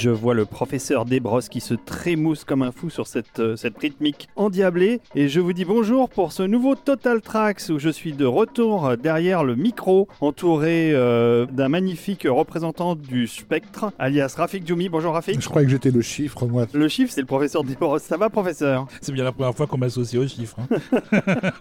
Je vois le professeur Desbrosses qui se trémousse comme un fou sur cette, euh, cette rythmique endiablée. Et je vous dis bonjour pour ce nouveau Total Tracks où je suis de retour derrière le micro, entouré euh, d'un magnifique représentant du spectre, alias Rafik Djoumi. Bonjour Rafik. Je croyais que j'étais le chiffre, moi. Le chiffre, c'est le professeur Desbrosses. Ça va, professeur? C'est bien la première fois qu'on m'associe aux chiffres. hein.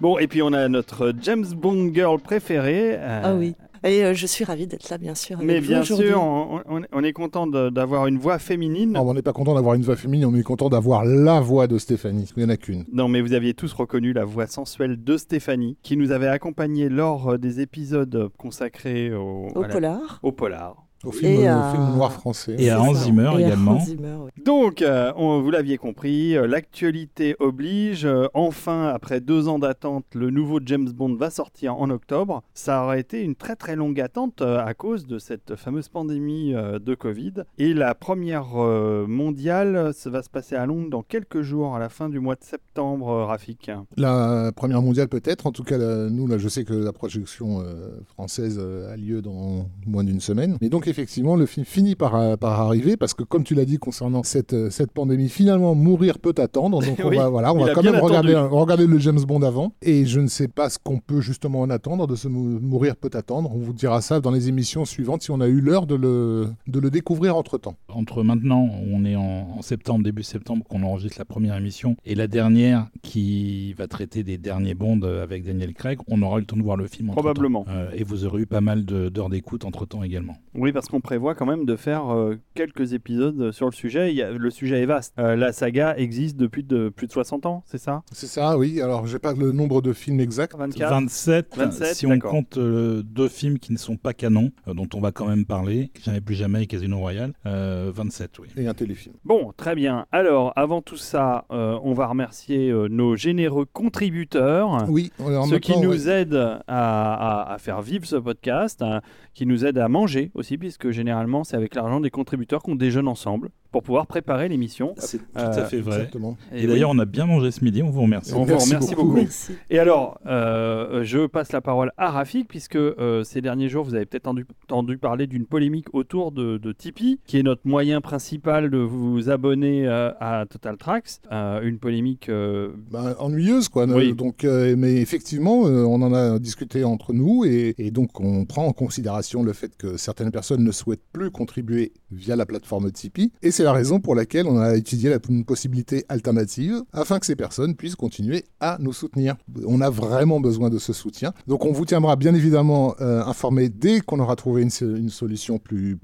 Bon, et puis on a notre James Bond girl préférée. euh, Ah oui. Et euh, je suis ravie d'être là, bien sûr. avec Mais vous bien sûr, on, on- on est content de- d'avoir une voix féminine. Non, on n'est pas content d'avoir une voix féminine, on est content d'avoir la voix de Stéphanie. Il n'y en a qu'une. Non, mais vous aviez tous reconnu la voix sensuelle de Stéphanie, qui nous avait accompagnés lors euh, des épisodes consacrés au, Au à la- polar. au polar. Au film, Et au à- film noir français. Et à Hans. Zimmer Et également. Hans Zimmer, oui. Donc, euh, on, vous l'aviez compris, euh, l'actualité oblige. Euh, enfin, après deux ans d'attente, le nouveau James Bond va sortir en octobre. Ça aurait été une très très longue attente euh, à cause de cette fameuse pandémie euh, de Covid. Et la première euh, mondiale, ça va se passer à Londres dans quelques jours, à la fin du mois de septembre, euh, Rafik. La première mondiale peut-être, en tout cas la- nous là je sais que la projection euh, française euh, a lieu dans moins d'une semaine. Mais donc effectivement le film finit par, euh, par arriver parce que comme tu l'as dit concernant cette, euh, cette pandémie, finalement mourir peut attendre. Donc on Oui, va, voilà, on va a quand même regarder, le James Bond avant. Et je ne sais pas ce qu'on peut justement en attendre de ce mou- mourir peut attendre. On vous dira ça dans les émissions suivantes si on a eu l'heure de le, de le découvrir entre temps. Entre maintenant, on est en, en septembre, début septembre, qu'on enregistre la première émission, et la dernière qui va traiter des derniers bonds avec Daniel Craig, on aura eu le temps de voir le film. Probablement. Euh, et vous aurez eu pas mal d'heures d'écoute entre-temps également. Oui, parce qu'on prévoit quand même de faire euh, quelques épisodes sur le sujet. Il y a- le sujet est vaste. Euh, la saga existe depuis de, plus de 60 ans, c'est ça? C'est ça, oui. Alors j'ai pas le nombre de films exact. 24 27, 27, si on compte euh, deux films qui ne sont pas canons, euh, dont on va quand même parler, Jamais plus jamais et Casino Royale, euh, 27, oui. Et un téléfilm. Bon, très bien. Alors, avant tout ça, euh, on va remercier euh, nos généreux contributeurs. Oui, Ceux qui nous ouais. aident à, à- à faire vivre ce podcast, hein, qui nous aident à manger aussi, puisque généralement c'est avec l'argent des contributeurs qu'on déjeune ensemble pour pouvoir préparer l'émission. C'est tout Euh, à fait vrai. Exactement. Et, d'ailleurs, on a bien mangé ce midi, on vous remercie. On vous Merci remercie beaucoup. beaucoup. Merci. Et alors, euh, je passe la parole à Rafik, puisque euh, ces derniers jours, vous avez peut-être entendu, entendu parler d'une polémique autour de, de Tipeee, qui est notre moyen principal de vous abonner euh, à Total Tracks. Euh, une polémique. euh, Bah, ennuyeuse quoi. Oui. Donc, euh, mais effectivement, euh, on en a discuté entre nous et, et donc on prend en considération le fait que certaines personnes ne souhaitent plus contribuer via la plateforme Tipeee et c'est la raison pour laquelle on a étudié la, une possibilité alternative afin que ces personnes puissent continuer à nous soutenir. On a vraiment besoin de ce soutien. Donc on vous tiendra bien évidemment euh, informé dès qu'on aura trouvé une, so- une solution plus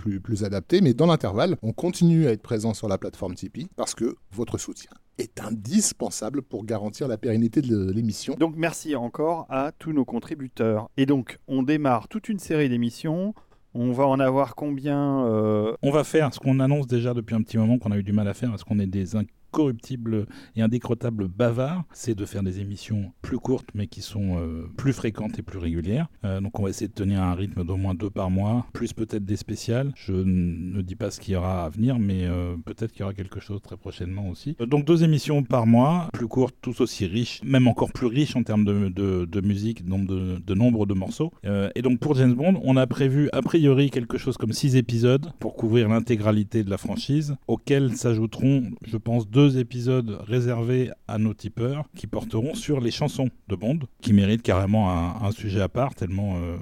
adaptée, mais dans l'intervalle, on continue à être présent sur la plateforme Tipeee parce que votre soutien est indispensable pour garantir la pérennité de l'émission. Donc merci encore à tous nos contributeurs. Et donc, on démarre toute une série d'émissions. On va en avoir combien euh, On va faire ce qu'on annonce déjà depuis un petit moment qu'on a eu du mal à faire parce qu'on est des incorruptibles et indécrottables bavards, c'est de faire des émissions plus courtes mais qui sont euh, plus fréquentes et plus régulières. Euh, donc on va essayer de tenir un rythme d'au moins deux par mois, plus peut-être des spéciales. Je ne dis pas ce qu'il y aura à venir, mais euh, peut-être qu'il y aura quelque chose très prochainement aussi. Donc deux émissions par mois, plus courtes, tous aussi riches, même encore plus riches en termes de, musique, de, de nombre de morceaux. Et donc pour James Bond, on a prévu a priori quelque chose comme six épisodes pour couvrir l'intégralité de la franchise, auxquels s'ajouteront, je pense, deux épisodes réservés à nos tipeurs qui porteront sur les chansons de Bond, qui méritent carrément un, un sujet à part, tellement euh,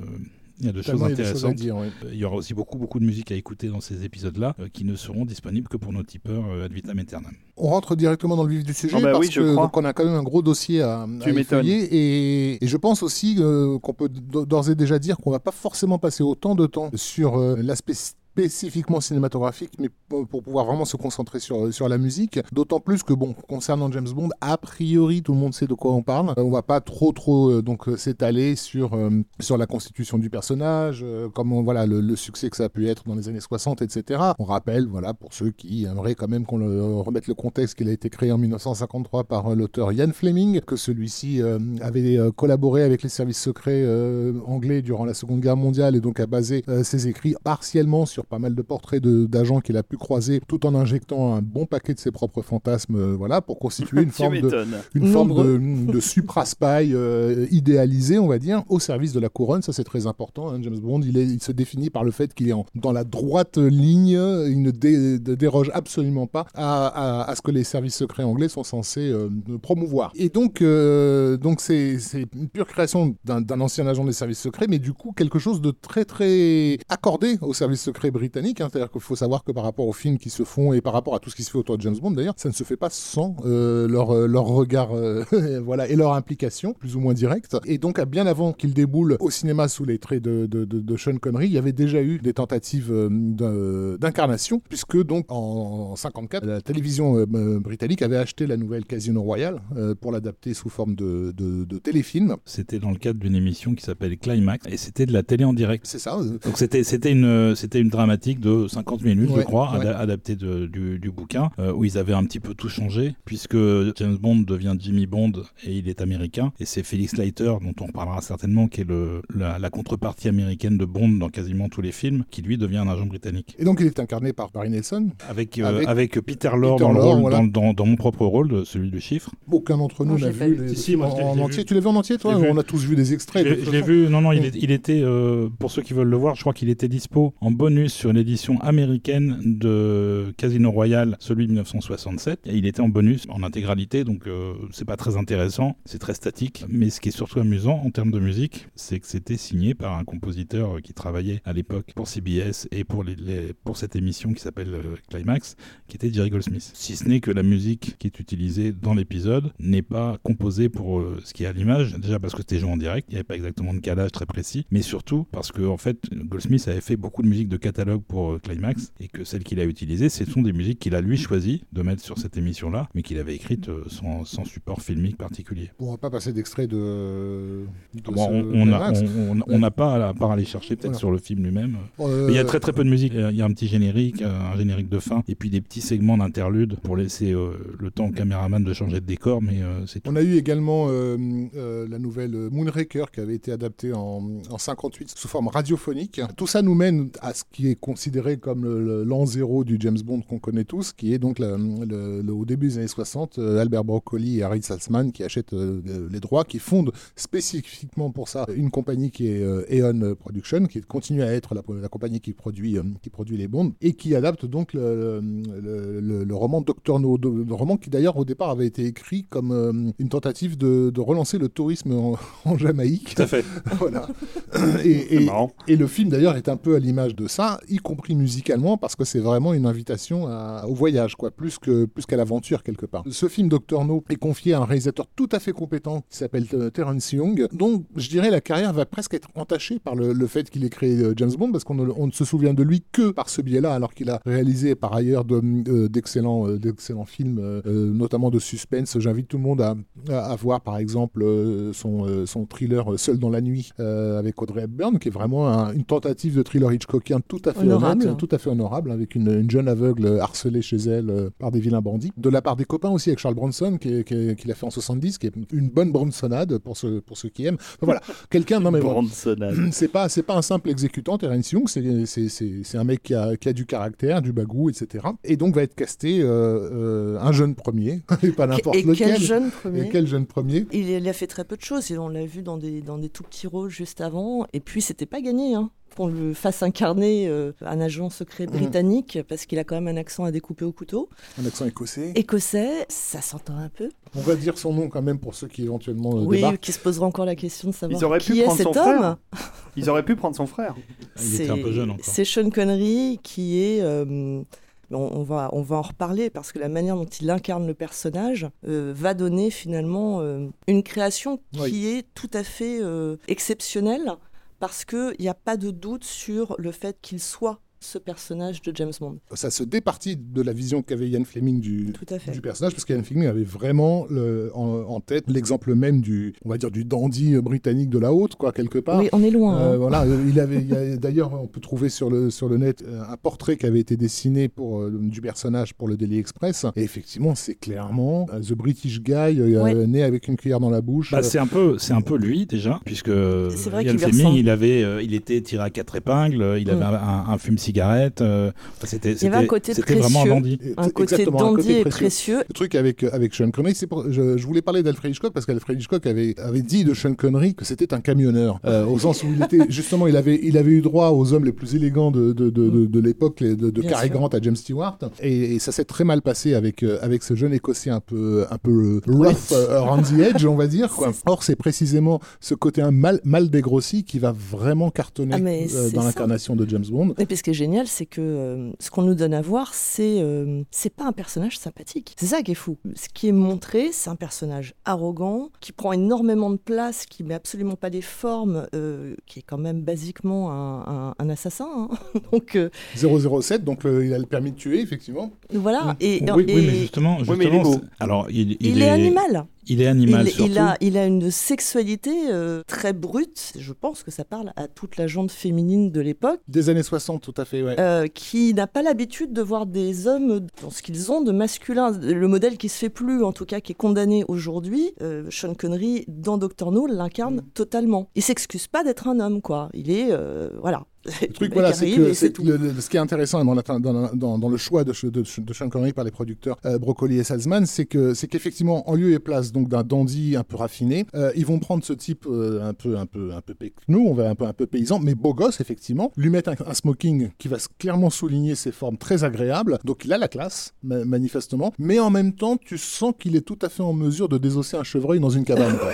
il y a de choses intéressantes. dire, oui. Il y aura aussi beaucoup, beaucoup de musique à écouter dans ces épisodes-là, euh, qui ne seront disponibles que pour nos tipeurs euh, ad vitam aeternam. On rentre directement dans le vif du sujet Oh bah parce oui, je que crois. donc, on a quand même un gros dossier à, Tu à m'étonnes. effeuiller et, et je pense aussi euh, qu'on peut d'ores et déjà dire qu'on va pas forcément passer autant de temps sur euh, l'aspect spécifiquement cinématographique, mais pour pouvoir vraiment se concentrer sur, sur la musique. D'autant plus que, bon, concernant James Bond, a priori, tout le monde sait de quoi on parle. Euh, on va pas trop, trop euh, donc euh, s'étaler sur, sur la constitution du personnage, comment, voilà, le, le succès que ça a pu être dans les années 60, etc. On rappelle, voilà, pour ceux qui aimeraient quand même qu'on remette le contexte qu'il a été créé en 1953 par l'auteur Ian Fleming, que celui-ci avait collaboré avec les services secrets anglais durant la Seconde Guerre mondiale et donc a basé ses écrits partiellement sur pas mal de portraits d'agents qu'il a pu croiser, tout en injectant un bon paquet de ses propres fantasmes, voilà, pour constituer une forme de, une forme de, de supra-spy idéalisé, on va dire, au service de la couronne. Ça, c'est très important. Hein. James Bond, il, est, il, se définit par le fait qu'il est dans la droite ligne, il ne déroge absolument pas à, ce que les services secrets anglais sont censés promouvoir. Et donc, donc c'est une pure création d'un ancien agent des services secrets, mais du coup quelque chose de très très accordé aux services secrets britanniques. Hein. C'est-à-dire qu'il faut savoir que par rapport aux films qui se font et par rapport à tout ce qui se fait autour de James Bond, d'ailleurs, ça ne se fait pas sans euh, leur, euh, leur regard euh, voilà, et leur implication, plus ou moins directe. Et donc, bien avant qu'il déboule au cinéma sous les traits de, de, de, Sean Connery, il y avait déjà eu des tentatives d'incarnation, puisque donc en 54, la télévision britannique avait acheté la nouvelle Casino Royale pour l'adapter sous forme de, de téléfilm. C'était dans le cadre d'une émission qui s'appelle Climax et c'était de la télé en direct. C'est ça. Donc c'était une c'était une dramatique de 50 minutes, je crois, adaptée du, du, bouquin euh, où ils avaient un petit peu tout changé puisque James Bond devient Jimmy Bond et il est américain et c'est Felix Leiter dont on parlera certainement qui est le la, contrepartie américaine de Bond dans quasiment tous les films qui lui devient un agent britannique. Et donc il est incarné par Barry Nelson avec euh, avec, Peter Lorre, dans, dans, dans, mon propre rôle, celui du chiffre. Aucun d'entre nous n'a vu les... en, entier. Tu l'as vu en entier toi On a tous vu des extraits. Je l'ai vu. Non non, il, il était euh, pour ceux qui veulent le voir, je crois qu'il était dispo en bonus sur une édition américaine de Casino Royale, celui de 1967. Et il était en bonus en intégralité, donc euh, c'est pas très intéressant, c'est très statique. Mais ce qui est surtout amusant en termes de musique, c'est que c'était signé par un compositeur qui travaillait à l'époque pour CBS et pour, pour cette émission qui s'appelle euh, Climax, qui était Jerry Goldsmith. Si ce n'est que la musique qui est utilisée dans l'épisode n'est pas composée pour ce qui est à l'image, déjà parce que c'était joué en direct, il n'y avait pas exactement de calage très précis, mais surtout parce que fait Goldsmith avait fait beaucoup de musique de catalogue pour euh, Climax et que celles qu'il a utilisées, ce sont des musiques qu'il a lui choisi de mettre sur cette émission-là, mais qu'il avait écrites euh, sans, sans, support filmique particulier. on va pas passer d'extrait de. on n'a pas à part aller chercher peut-être sur le film lui-même. Il y a très très peu de musique. Il y a un petit générique, un générique de fin, et puis des petits segments d'interlude pour laisser euh, le temps au caméraman de changer de décor, mais c'est On a eu également la nouvelle Moonraker qui avait été adaptée en, en 58 sous forme radiophonique. Tout ça nous mène à ce qui est considéré comme l'an zéro du James Bond qu'on connaît tous, qui est donc le, au début des années 60, euh, Albert Broccoli et Harry Salzman qui achètent euh, les droits, qui fondent spécifiquement pour ça une compagnie qui est euh, Eon Production, qui continue à être la, compagnie qui produit, qui produit les Bonds, et qui adapte donc le, roman Doctor No, le roman qui d'ailleurs au départ avait été écrit comme une tentative de, relancer le tourisme en, en Jamaïque. Tout à fait. voilà. Et, et, le film d'ailleurs est un peu à l'image de ça, y compris musicalement, parce que c'est vraiment une invitation au voyage, quoi, plus que plus qu'à l'aventure quelque part. Ce film Doctor No est confié à un réalisateur tout à fait compétent qui s'appelle euh, Terence Young, dont je dirais la carrière va presque être entachée par le, fait qu'il ait créé euh, James Bond, parce qu'on ne, se souvient de lui que par ce biais-là, alors qu'il a réalisé par ailleurs euh, d'excellents d'excellents films, notamment de suspense. J'invite tout le monde à, à, voir par exemple son, son thriller Seul dans la nuit avec Audrey Hepburn, qui est vraiment une tentative de thriller Hitchcockien tout à fait honorable, tout à fait honorable, avec une, jeune aveugle harcelée chez elle euh, par des vilains bandits. De la part des copains aussi avec Charles Bronson, qui, qui, l'a fait en 70, qui est une bonne Bronsonade pour ceux, pour ceux qui aiment. voilà, quelqu'un, non mais c'est pas, c'est pas un simple exécutant, Terence Young, c'est un mec qui a, qui a du caractère, du bagou, etc. Et donc va être casté euh, euh, un jeune premier, et pas n'importe lequel. Quel jeune premier et quel jeune premier il, il, a fait très peu de choses, on l'a vu dans des, dans des tout petits rôles juste avant, et puis c'était pas gagné. Hein qu'on le fasse incarner euh, un agent secret mhm. britannique, parce qu'il a quand même un accent à découper au couteau. Un accent écossais. Écossais, ça s'entend un peu. On va dire son nom quand même pour ceux qui éventuellement euh, oui, qui se poseront encore la question de savoir qui est cet homme. Ils auraient pu prendre son frère. Il était un peu jeune encore. C'est Sean Connery qui est... Euh, on, va, on va en reparler parce que la manière dont il incarne le personnage va donner finalement une création qui est tout à fait exceptionnelle parce qu'il n'y a pas de doute sur le fait qu'il soit ce personnage de James Bond. Ça se départit de la vision qu'avait Ian Fleming du, du personnage, parce qu'Ian Fleming avait vraiment le, en, tête l'exemple même du, on va dire, du dandy britannique de la haute, quoi, quelque part. Oui, on est loin. Euh, hein. Voilà, il avait, d'ailleurs, on peut trouver sur le, sur le net euh, un portrait qui avait été dessiné pour, euh, du personnage pour le Daily Express, et effectivement, c'est clairement The British Guy né avec une cuillère dans la bouche. Bah, c'est un peu, c'est un peu lui déjà, puisque Ian Fleming, il avait, il était tiré à quatre épingles, il avait mm. un, un film cigarette. euh, c'était Il y avait un côté c'était vraiment un précieux. dandy. Un côté dandy côté et précieux. précieux. Le truc avec, euh, avec Sean Connery, c'est pour, je, je voulais parler d'Alfred Hitchcock parce qu'Alfred Hitchcock avait, avait dit de Sean Connery que c'était un camionneur. Euh, au sens où il était, justement, il avait, il avait eu droit aux hommes les plus élégants de, de, de, de, de l'époque, les- de, de Cary. Grant à James Stewart. Et, et ça s'est très mal passé avec, avec ce jeune écossais un peu, un peu rough around the edge, on va dire. Quoi. Or, c'est précisément ce côté un mal, mal dégrossi qui va vraiment cartonner Ah, euh, dans l'incarnation de James Bond. Et génial, c'est que euh, ce qu'on nous donne à voir, c'est euh, c'est pas un personnage sympathique. C'est ça qui est fou. Ce qui est montré, c'est un personnage arrogant, qui prend énormément de place, qui met absolument pas des formes, euh, qui est quand même basiquement un, un- un assassin. hein. Donc euh, 007, donc le- il a le permis de tuer, effectivement. voilà. Et, oui, oui, mais justement, Oui, mais il est justement, beau. c'est- alors il, il, est, animal. Il est animal il, surtout. il a, il a une sexualité euh, très brute. Je pense que ça parle à toute la gente féminine de l'époque. Des années 60, tout à fait, ouais. euh, qui n'a pas l'habitude de voir des hommes dans ce qu'ils ont de masculin. Le modèle qui se fait plus, en tout cas, qui est condamné aujourd'hui, euh, Sean Connery, dans Doctor No, l'incarne Mm. totalement. Il s'excuse pas d'être un homme, quoi. Il est, euh, voilà. Le truc, voilà, c'est que, et c'est c'est que tout. le- le- ce qui est intéressant dans, la, dans, dans- dans le choix de, de, de Sean Connery par les producteurs euh, Broccoli et Salzman, c'est que c'est qu'effectivement, en lieu et place donc d'un dandy un peu raffiné, euh, ils vont prendre ce type euh, un peu un peu un peu nous, on va un peu un peu paysan, mais beau gosse effectivement, lui mettre un, un smoking qui va clairement souligner ses formes très agréables. Donc il a la classe ma- manifestement, mais en même temps, tu sens qu'il est tout à fait en mesure de désosser un chevreuil dans une cabane.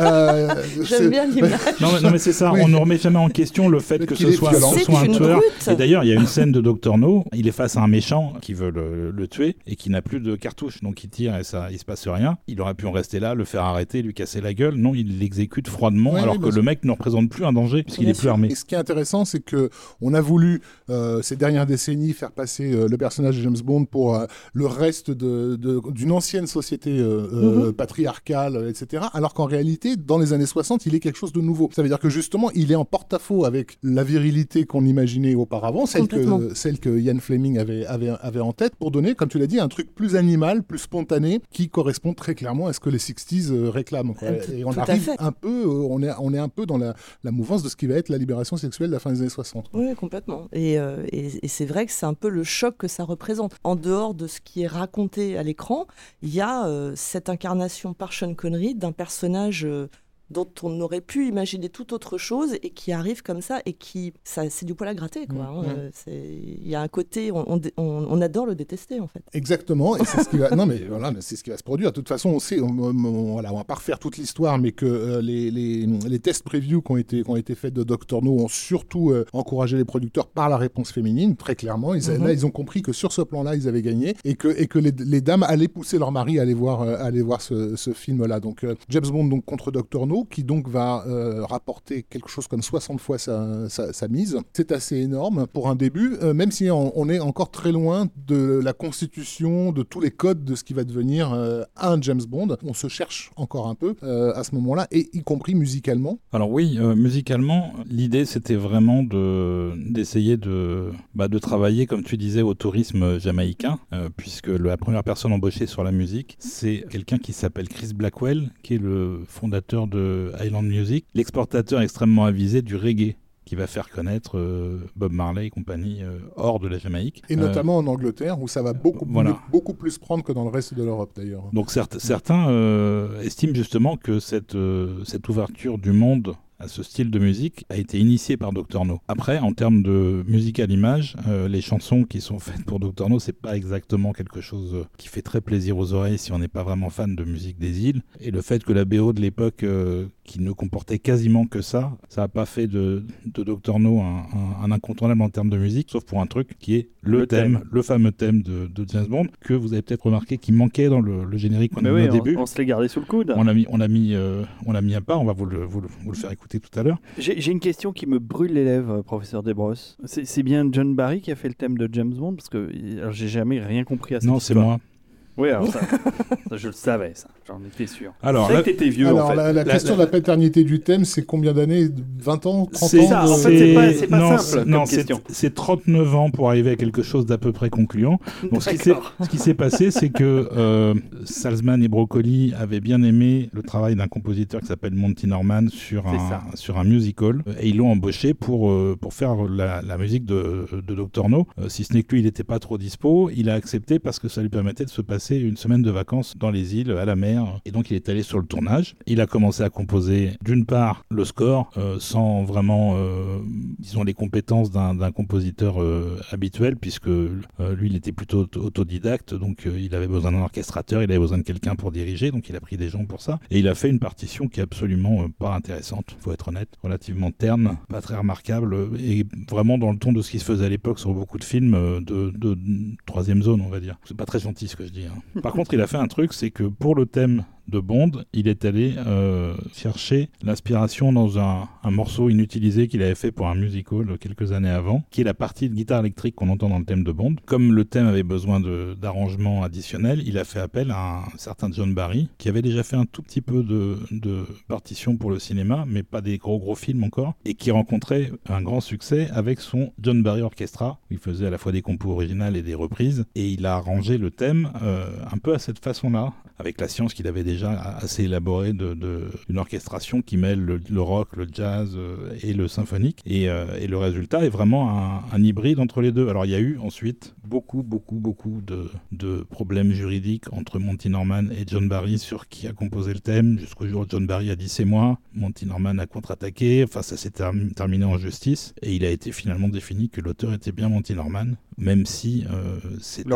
Euh, J'aime bien l'image. Non, mais, non, mais c'est ça, Oui. on ne remet jamais en question le fait que qu'il ce soit, un tueur. brute. Et d'ailleurs, il y a une scène de Doctor No, il est face à un méchant qui veut le, le tuer et qui n'a plus de cartouche, donc il tire et ça, il se passe rien. Il aurait pu en rester là, le faire arrêter, lui casser la gueule. Non, il l'exécute froidement, Ouais, alors oui, que le mec ne représente plus un danger puisqu'il est plus armé. Et ce qui est intéressant, c'est que on a voulu euh, ces dernières décennies faire passer euh, le personnage de James Bond pour euh, le reste de- de- d'une ancienne société Mhm. patriarcale, etc. Alors qu'en réalité, dans les années 60, il est quelque chose de nouveau. Ça veut dire que justement, il est en porte-à-faux avec la virilité qu'on imaginait auparavant, celle que, celle que Ian Fleming avait, avait, avait en tête, pour donner, comme tu l'as dit, un truc plus animal, plus spontané, qui correspond très clairement à ce que les 60s euh, réclament. quoi. Tout- Et on arrive un peu, euh, on est, on est un peu dans la, la mouvance de ce qui va être la libération sexuelle de la fin des années 60. quoi. Oui, complètement. Et, euh, et- et c'est vrai que c'est un peu le choc que ça représente. En dehors de ce qui est raconté à l'écran, il y a euh, cette incarnation par Sean Connery d'un personnage euh, dont on aurait pu imaginer tout autre chose et qui arrive comme ça et qui, ça, c'est du poil à gratter. Quoi, hein. Euh, Il y a un côté, on, adore le détester en fait. Exactement, et c'est ce qui va. Non, mais voilà, mais c'est ce qui va se produire. De toute façon, on sait, on, on- on- voilà, on va pas refaire toute l'histoire, mais que euh, les, les, les tests preview qui ont été, qui ont été faits de Doctor No ont surtout euh, encouragé les producteurs par la réponse féminine, très clairement. Ils, Mhm. Là, ils ont compris que sur ce plan-là, ils avaient gagné et que, et que les, les dames allaient pousser leur mari à aller voir, euh, aller voir ce, ce film-là. Donc, James Bond donc, contre Doctor No, qui donc va euh, rapporter quelque chose comme 60 fois sa, mise. C'est assez énorme pour un début, euh, même si on, est encore très loin de la constitution, de tous les codes de ce qui va devenir euh, un James Bond. On se cherche encore un peu à ce moment-là, et y compris musicalement. Alors oui, musicalement, l'idée c'était vraiment de d'essayer de bah, de travailler, comme tu disais, au tourisme jamaïcain, puisque la première personne embauchée sur la musique, c'est quelqu'un qui s'appelle Chris Blackwell, qui est le fondateur de Island Music, l'exportateur extrêmement avisé du reggae qui va faire connaître euh, Bob Marley et compagnie euh, hors de la Jamaïque. Et Euh, notamment en Angleterre, où ça va beaucoup, voilà. mieux- beaucoup plus prendre que dans le reste de l'Europe d'ailleurs. Donc certes- certains euh, estiment justement que cette, euh, cette ouverture du monde à ce style de musique a été initiée par Dr No. Après, en termes de musique à l'image, euh, les chansons qui sont faites pour Dr No, c'est pas exactement quelque chose euh, qui fait très plaisir aux oreilles si on n'est pas vraiment fan de musique des îles. Et le fait que la BO de l'époque, euh, qui ne comportait quasiment que ça, ça n'a pas fait de, de Dr No un, un- un incontournable en termes de musique, sauf pour un truc qui est le, Le thème, thème. le fameux thème de, de James Bond, que vous avez peut-être remarqué qui manquait dans le, le générique qu'on a mis oui, au début. on, on se l'est gardé sous le coude. On l'a mis, on l'a mis, euh, on l'a mis à part. On va vous le, vous le, vous le faire écouter tout à l'heure. J'ai une question qui me brûle les lèvres, euh, professeur Desbrosses. C'est bien John Barry qui a fait le thème de James Bond? Parce que j'ai jamais rien compris à cette Non, c'est moi. Oui, alors ça, ça, je le savais, ça. J'en étais sûr. Alors, je que vieux, Alors, en fait. la, la La- question la- de la paternité du thème, c'est combien d'années 20 ans 30 C'est ans ça, de- en fait, c'est pas- c'est pas non, simple non, c'est- question. C'est 39 ans pour arriver à quelque chose d'à peu près concluant. Donc, ce qui s'est- passé, c'est que euh, Salzman et Broccoli avaient bien aimé le travail d'un compositeur qui s'appelle Monty Norman sur un, ça. sur un musical. Et ils l'ont embauché pour, euh, pour faire la, la musique de, de Dr. No. Euh, si ce n'est que lui, il n'était pas trop dispo. Il a accepté parce que ça lui permettait de se passer une semaine de vacances dans les îles, à la mer. Et donc, il est allé sur le tournage. Il a commencé à composer, d'une part, le score, euh, sans vraiment, euh, disons, les compétences d'un compositeur euh, habituel, puisque lui, il était plutôt auto- autodidacte. Donc, il avait besoin d'un orchestrateur, il avait besoin de quelqu'un pour diriger. Donc, il a pris des gens pour ça. Et il a fait une partition qui est absolument pas intéressante, faut être honnête, relativement terne, pas très remarquable, et vraiment dans le ton de ce qui se faisait à l'époque sur beaucoup de films euh, de, de, troisième zone, on va dire. C'est pas très gentil ce que je dis. Par contre, il a fait un truc, c'est que pour le thème de Bond, il est allé euh, chercher l'inspiration dans un, morceau inutilisé qu'il avait fait pour un musical quelques années avant, qui est la partie de guitare électrique qu'on entend dans le thème de Bond. Comme le thème avait besoin d'arrangements additionnels, il a fait appel à un certain John Barry, qui avait déjà fait un tout petit peu de, de partition pour le cinéma, mais pas des gros gros films encore, et qui rencontrait un grand succès avec son John Barry Orchestra, où il faisait à la fois des compos originales et des reprises, et il a arrangé le thème euh, un peu à cette façon-là, avec la science qu'il avait déjà assez élaborée de, de- d'une orchestration qui mêle le, le rock, le jazz euh, et le symphonique. Et, euh, et le résultat est vraiment un, un hybride entre les deux. Alors il y a eu ensuite beaucoup, beaucoup, beaucoup de, de problèmes juridiques entre Monty Norman et John Barry sur qui a composé le thème, jusqu'au jour où John Barry a dit c'est moi, Monty Norman a contre-attaqué, enfin ça s'est term- terminé en justice, et il a été finalement défini que l'auteur était bien Monty Norman, même si euh, c'est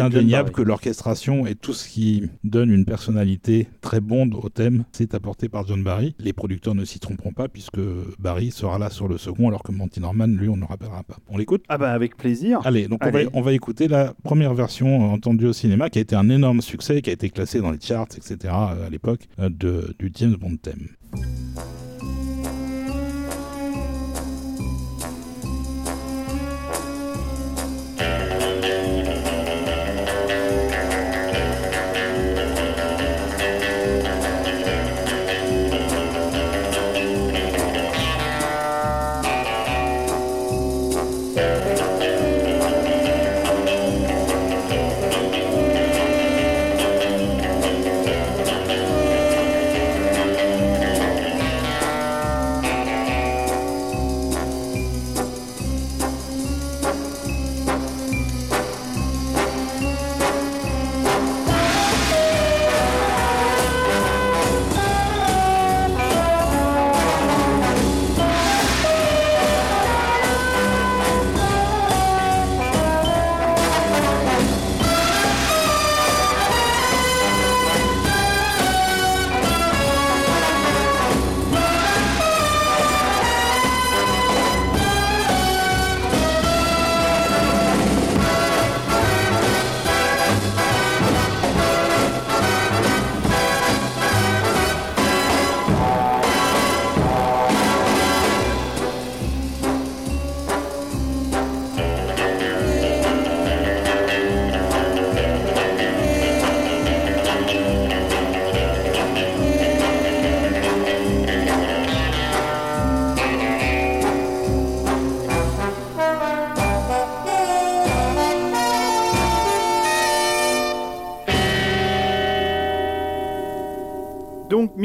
indéniable que l'orchestration et tout ce qui donne une personnalité très bonde au thème, c'est apporté par John Barry. Les producteurs ne s'y tromperont pas puisque Barry sera là sur le second alors que Monty Norman, lui, on ne le rappellera pas. On l'écoute? Ah bah avec plaisir. Allez, donc on va, on va écouter la première version euh, entendue au cinéma qui a été un énorme succès, qui a été classé dans les charts, etc. euh, à l'époque, euh, de, du James Bond thème.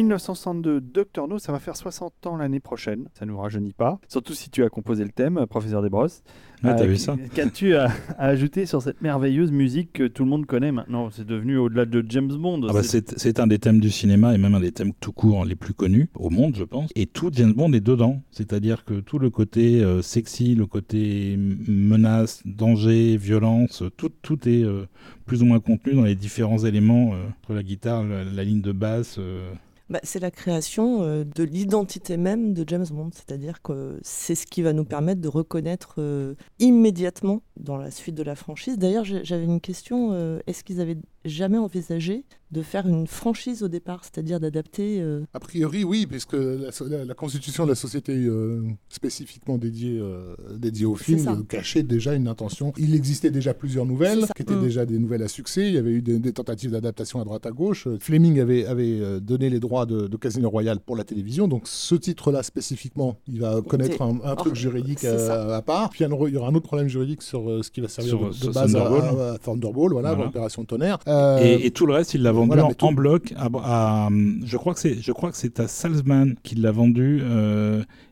1962, Doctor No, ça va faire 60 ans l'année prochaine. Ça nous rajeunit pas. Surtout si tu as composé le thème, professeur Desbrosses. Ouais, t'as Euh, ça Qu'as-tu à, à ajouter sur cette merveilleuse musique que tout le monde connaît maintenant? C'est devenu au-delà de James Bond. Ah bah, c'est- un des thèmes du cinéma et même un des thèmes tout court les plus connus au monde, je pense. Et tout James Bond est dedans. C'est-à-dire que tout le côté euh, sexy, le côté menace, danger, violence, tout, tout est euh, plus ou moins contenu dans les différents éléments euh, entre la guitare, la, la ligne de basse. Bah, c'est la création euh, de l'identité même de James Bond, c'est-à-dire que c'est ce qui va nous permettre de reconnaître euh, immédiatement dans la suite de la franchise. D'ailleurs, j'avais une question, euh, est-ce qu'ils avaient jamais envisagé de faire une franchise au départ, c'est-à-dire d'adapter. Euh, a priori, oui, puisque la, constitution de la société euh, spécifiquement dédiée, euh, dédiée au film cachait déjà une intention. Il existait déjà plusieurs nouvelles, qui étaient mm. déjà des nouvelles à succès. Il y avait eu des, tentatives d'adaptation à droite à gauche. Fleming avait, avait donné les droits de, Casino Royale pour la télévision, donc ce titre-là spécifiquement, il va connaître un, truc juridique à, part. Puis il y aura un autre problème juridique sur ce qui va servir de, base à, Thunderbolt, voilà, l'opération Tonnerre. Et, et, tout le reste, il l'a vendu en, bloc. À, je crois que c'est, je crois que c'est à Salzman qui l'a vendu.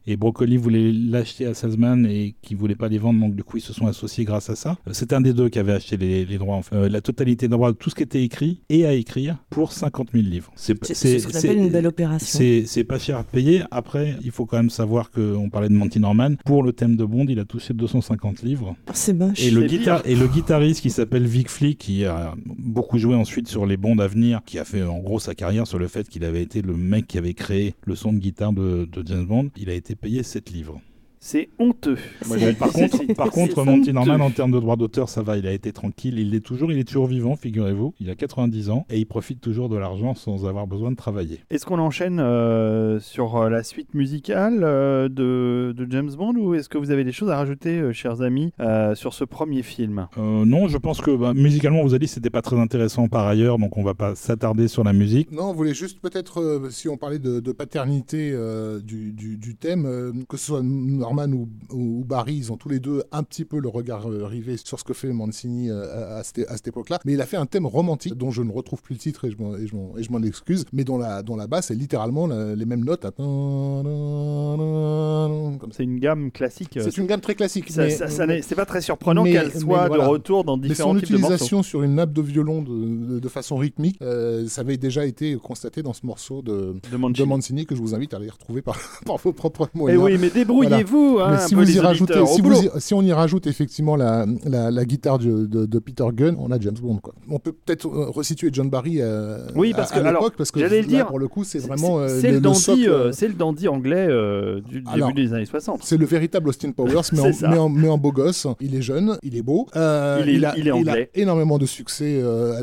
Et Broccoli voulait l'acheter à Salzman et qui voulait pas les vendre, donc du coup ils se sont associés grâce à ça. Euh, c'était un des deux qui avait acheté les, droits, euh, la totalité des droits de tout ce qui était écrit et à écrire pour 50 000 livres. C'est ce qu'on une belle opération. C'est pas cher à payer. Après, il faut quand même savoir qu'on parlait de Monty Norman. Pour le thème de Bond, il a touché 250 livres. Oh, c'est moche. Et le, guitar et le guitariste qui s'appelle Vic Flick, qui a beaucoup joué ensuite sur les Bonds à venir, qui a fait en gros sa carrière sur le fait qu'il avait été le mec qui avait créé le son de guitare de, de James Bond, il a été payé 7 livres. C'est honteux. par contre, par contre Monty Norman, en termes de droit d'auteur, ça va, il a été tranquille. Il est toujours, il est toujours vivant, figurez-vous. Il a 90 ans et il profite toujours de l'argent sans avoir besoin de travailler. Est-ce qu'on enchaîne euh, sur euh, la suite musicale euh, de, de, James Bond ou est-ce que vous avez des choses à rajouter, chers amis, sur ce premier film? Non, je pense que bah, musicalement, vous avez dit, c'était pas très intéressant par ailleurs, donc on va pas s'attarder sur la musique. Non, on voulait juste peut-être, si on parlait de, paternité du, du, thème, que ce soit Norman ou, Barry, ils ont tous les deux un petit peu le regard euh, rivé sur ce que fait Mancini euh, à, cette, époque-là. Mais il a fait un thème romantique dont je ne retrouve plus le titre et je m'en excuse, mais dont la, dont la basse est littéralement les mêmes notes. C'est une gamme classique. C'est une gamme très classique. c'est pas très surprenant qu'elle soit de retour dans différents mais son utilisation sur une nappe de violon de, façon rythmique, euh, ça avait déjà été constaté dans ce morceau de, de, Mancini. que je vous invite à aller retrouver par, vos propres moyens. Et eh oui, mais débrouillez-vous Hein, si, vous y rajoutez, si, on y rajoute effectivement la, la, guitare de, de, Peter Gunn, on a James Bond. Quoi. On peut peut-être euh, resituer John Barry euh, oui, parce à, que, l'époque, parce que j'allais le dire, pour le coup, c'est vraiment euh, c'est le, dandy, c'est le dandy anglais du début des années 60. C'est le véritable Austin Powers, mais, en, mais, en, beau gosse. Il est jeune, il est beau, il, est, il, a, il, a, énormément de succès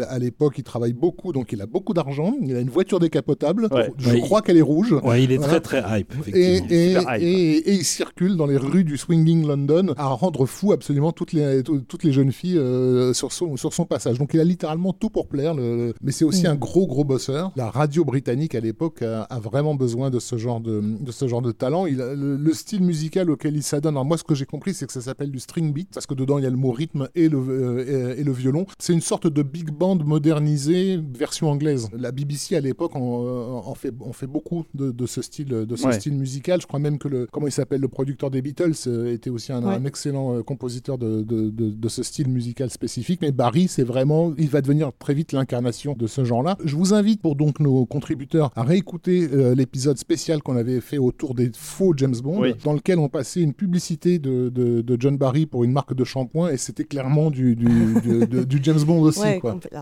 à, l'époque. Il travaille beaucoup, donc il a beaucoup d'argent. Il a une voiture décapotable. Je crois qu'elle est rouge. Ouais, il est très très hype. Et, et, il circule dans les rues du swinging London à rendre fou absolument toutes les, toutes les jeunes filles euh, sur, son, sur son passage. Donc il a littéralement tout pour plaire, mais c'est aussi mm. un gros gros bosseur. La radio britannique à l'époque a, vraiment besoin de ce genre de, de ce genre de talent. Il le, style musical auquel il s'adonne, moi ce que j'ai compris c'est que ça s'appelle du string beat parce que dedans il y a le mot rythme et le, euh, et, le violon. C'est une sorte de big band modernisé version anglaise. La BBC à l'époque en, en, fait, en fait beaucoup de, de ce style de ce style musical. Je crois même que le comment il s'appelle le producteur des Beatles euh, était aussi un, excellent euh, compositeur de, de, ce style musical spécifique. Mais Barry, c'est vraiment, il va devenir très vite l'incarnation de ce genre-là. Je vous invite pour donc nos contributeurs à réécouter euh, l'épisode spécial qu'on avait fait autour des faux James Bond, dans lequel on passait une publicité de, John Barry pour une marque de shampoing et c'était clairement du, du, James Bond aussi.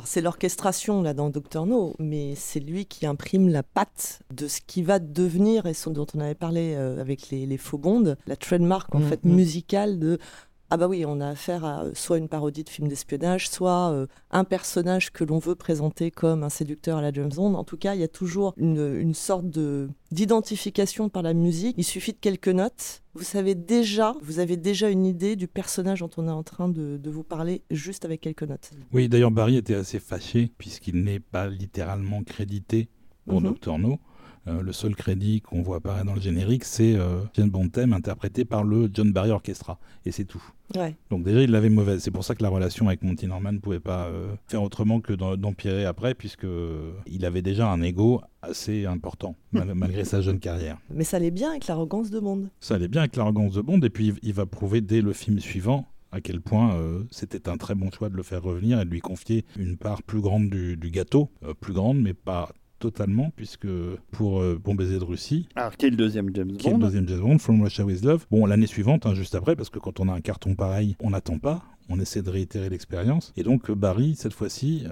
c'est l'orchestration là dans Doctor No, mais c'est lui qui imprime la patte de ce qui va devenir et ce dont on avait parlé avec les, les faux Bond, la trademark en mm, fait mm. musicale de ah bah oui, on a affaire à soit une parodie de film d'espionnage, soit euh, un personnage que l'on veut présenter comme un séducteur à la James Bond. En tout cas, il y a toujours une, sorte de d'identification par la musique. Il suffit de quelques notes. Vous savez déjà, vous avez déjà une idée du personnage dont on est en train de, vous parler juste avec quelques notes. Oui, d'ailleurs Barry était assez fâché puisqu'il n'est pas littéralement crédité pour mm No. Euh, le seul crédit qu'on voit apparaître dans le générique, c'est euh, Jane Bond thème interprété par le John Barry Orchestra. Et c'est tout. Donc déjà, il l'avait mauvaise. C'est pour ça que la relation avec Monty Norman ne pouvait pas euh, faire autrement que d'empirer après, puisque il avait déjà un ego assez important, malgré sa jeune carrière. Mais ça allait bien avec l'arrogance de Bond. Ça allait bien avec l'arrogance de Bond, et puis il va prouver dès le film suivant à quel point c'était un très bon choix de le faire revenir et de lui confier une part plus grande du, gâteau, plus grande mais pas totalement, puisque pour euh, Bon baiser de Russie. Alors, qui est le deuxième James Bond Qui est le deuxième James Bond, From Russia with Love. Bon, l'année suivante, hein, juste après, parce que quand on a un carton pareil, on n'attend pas on essaie de réitérer l'expérience. Et donc Barry, cette fois-ci,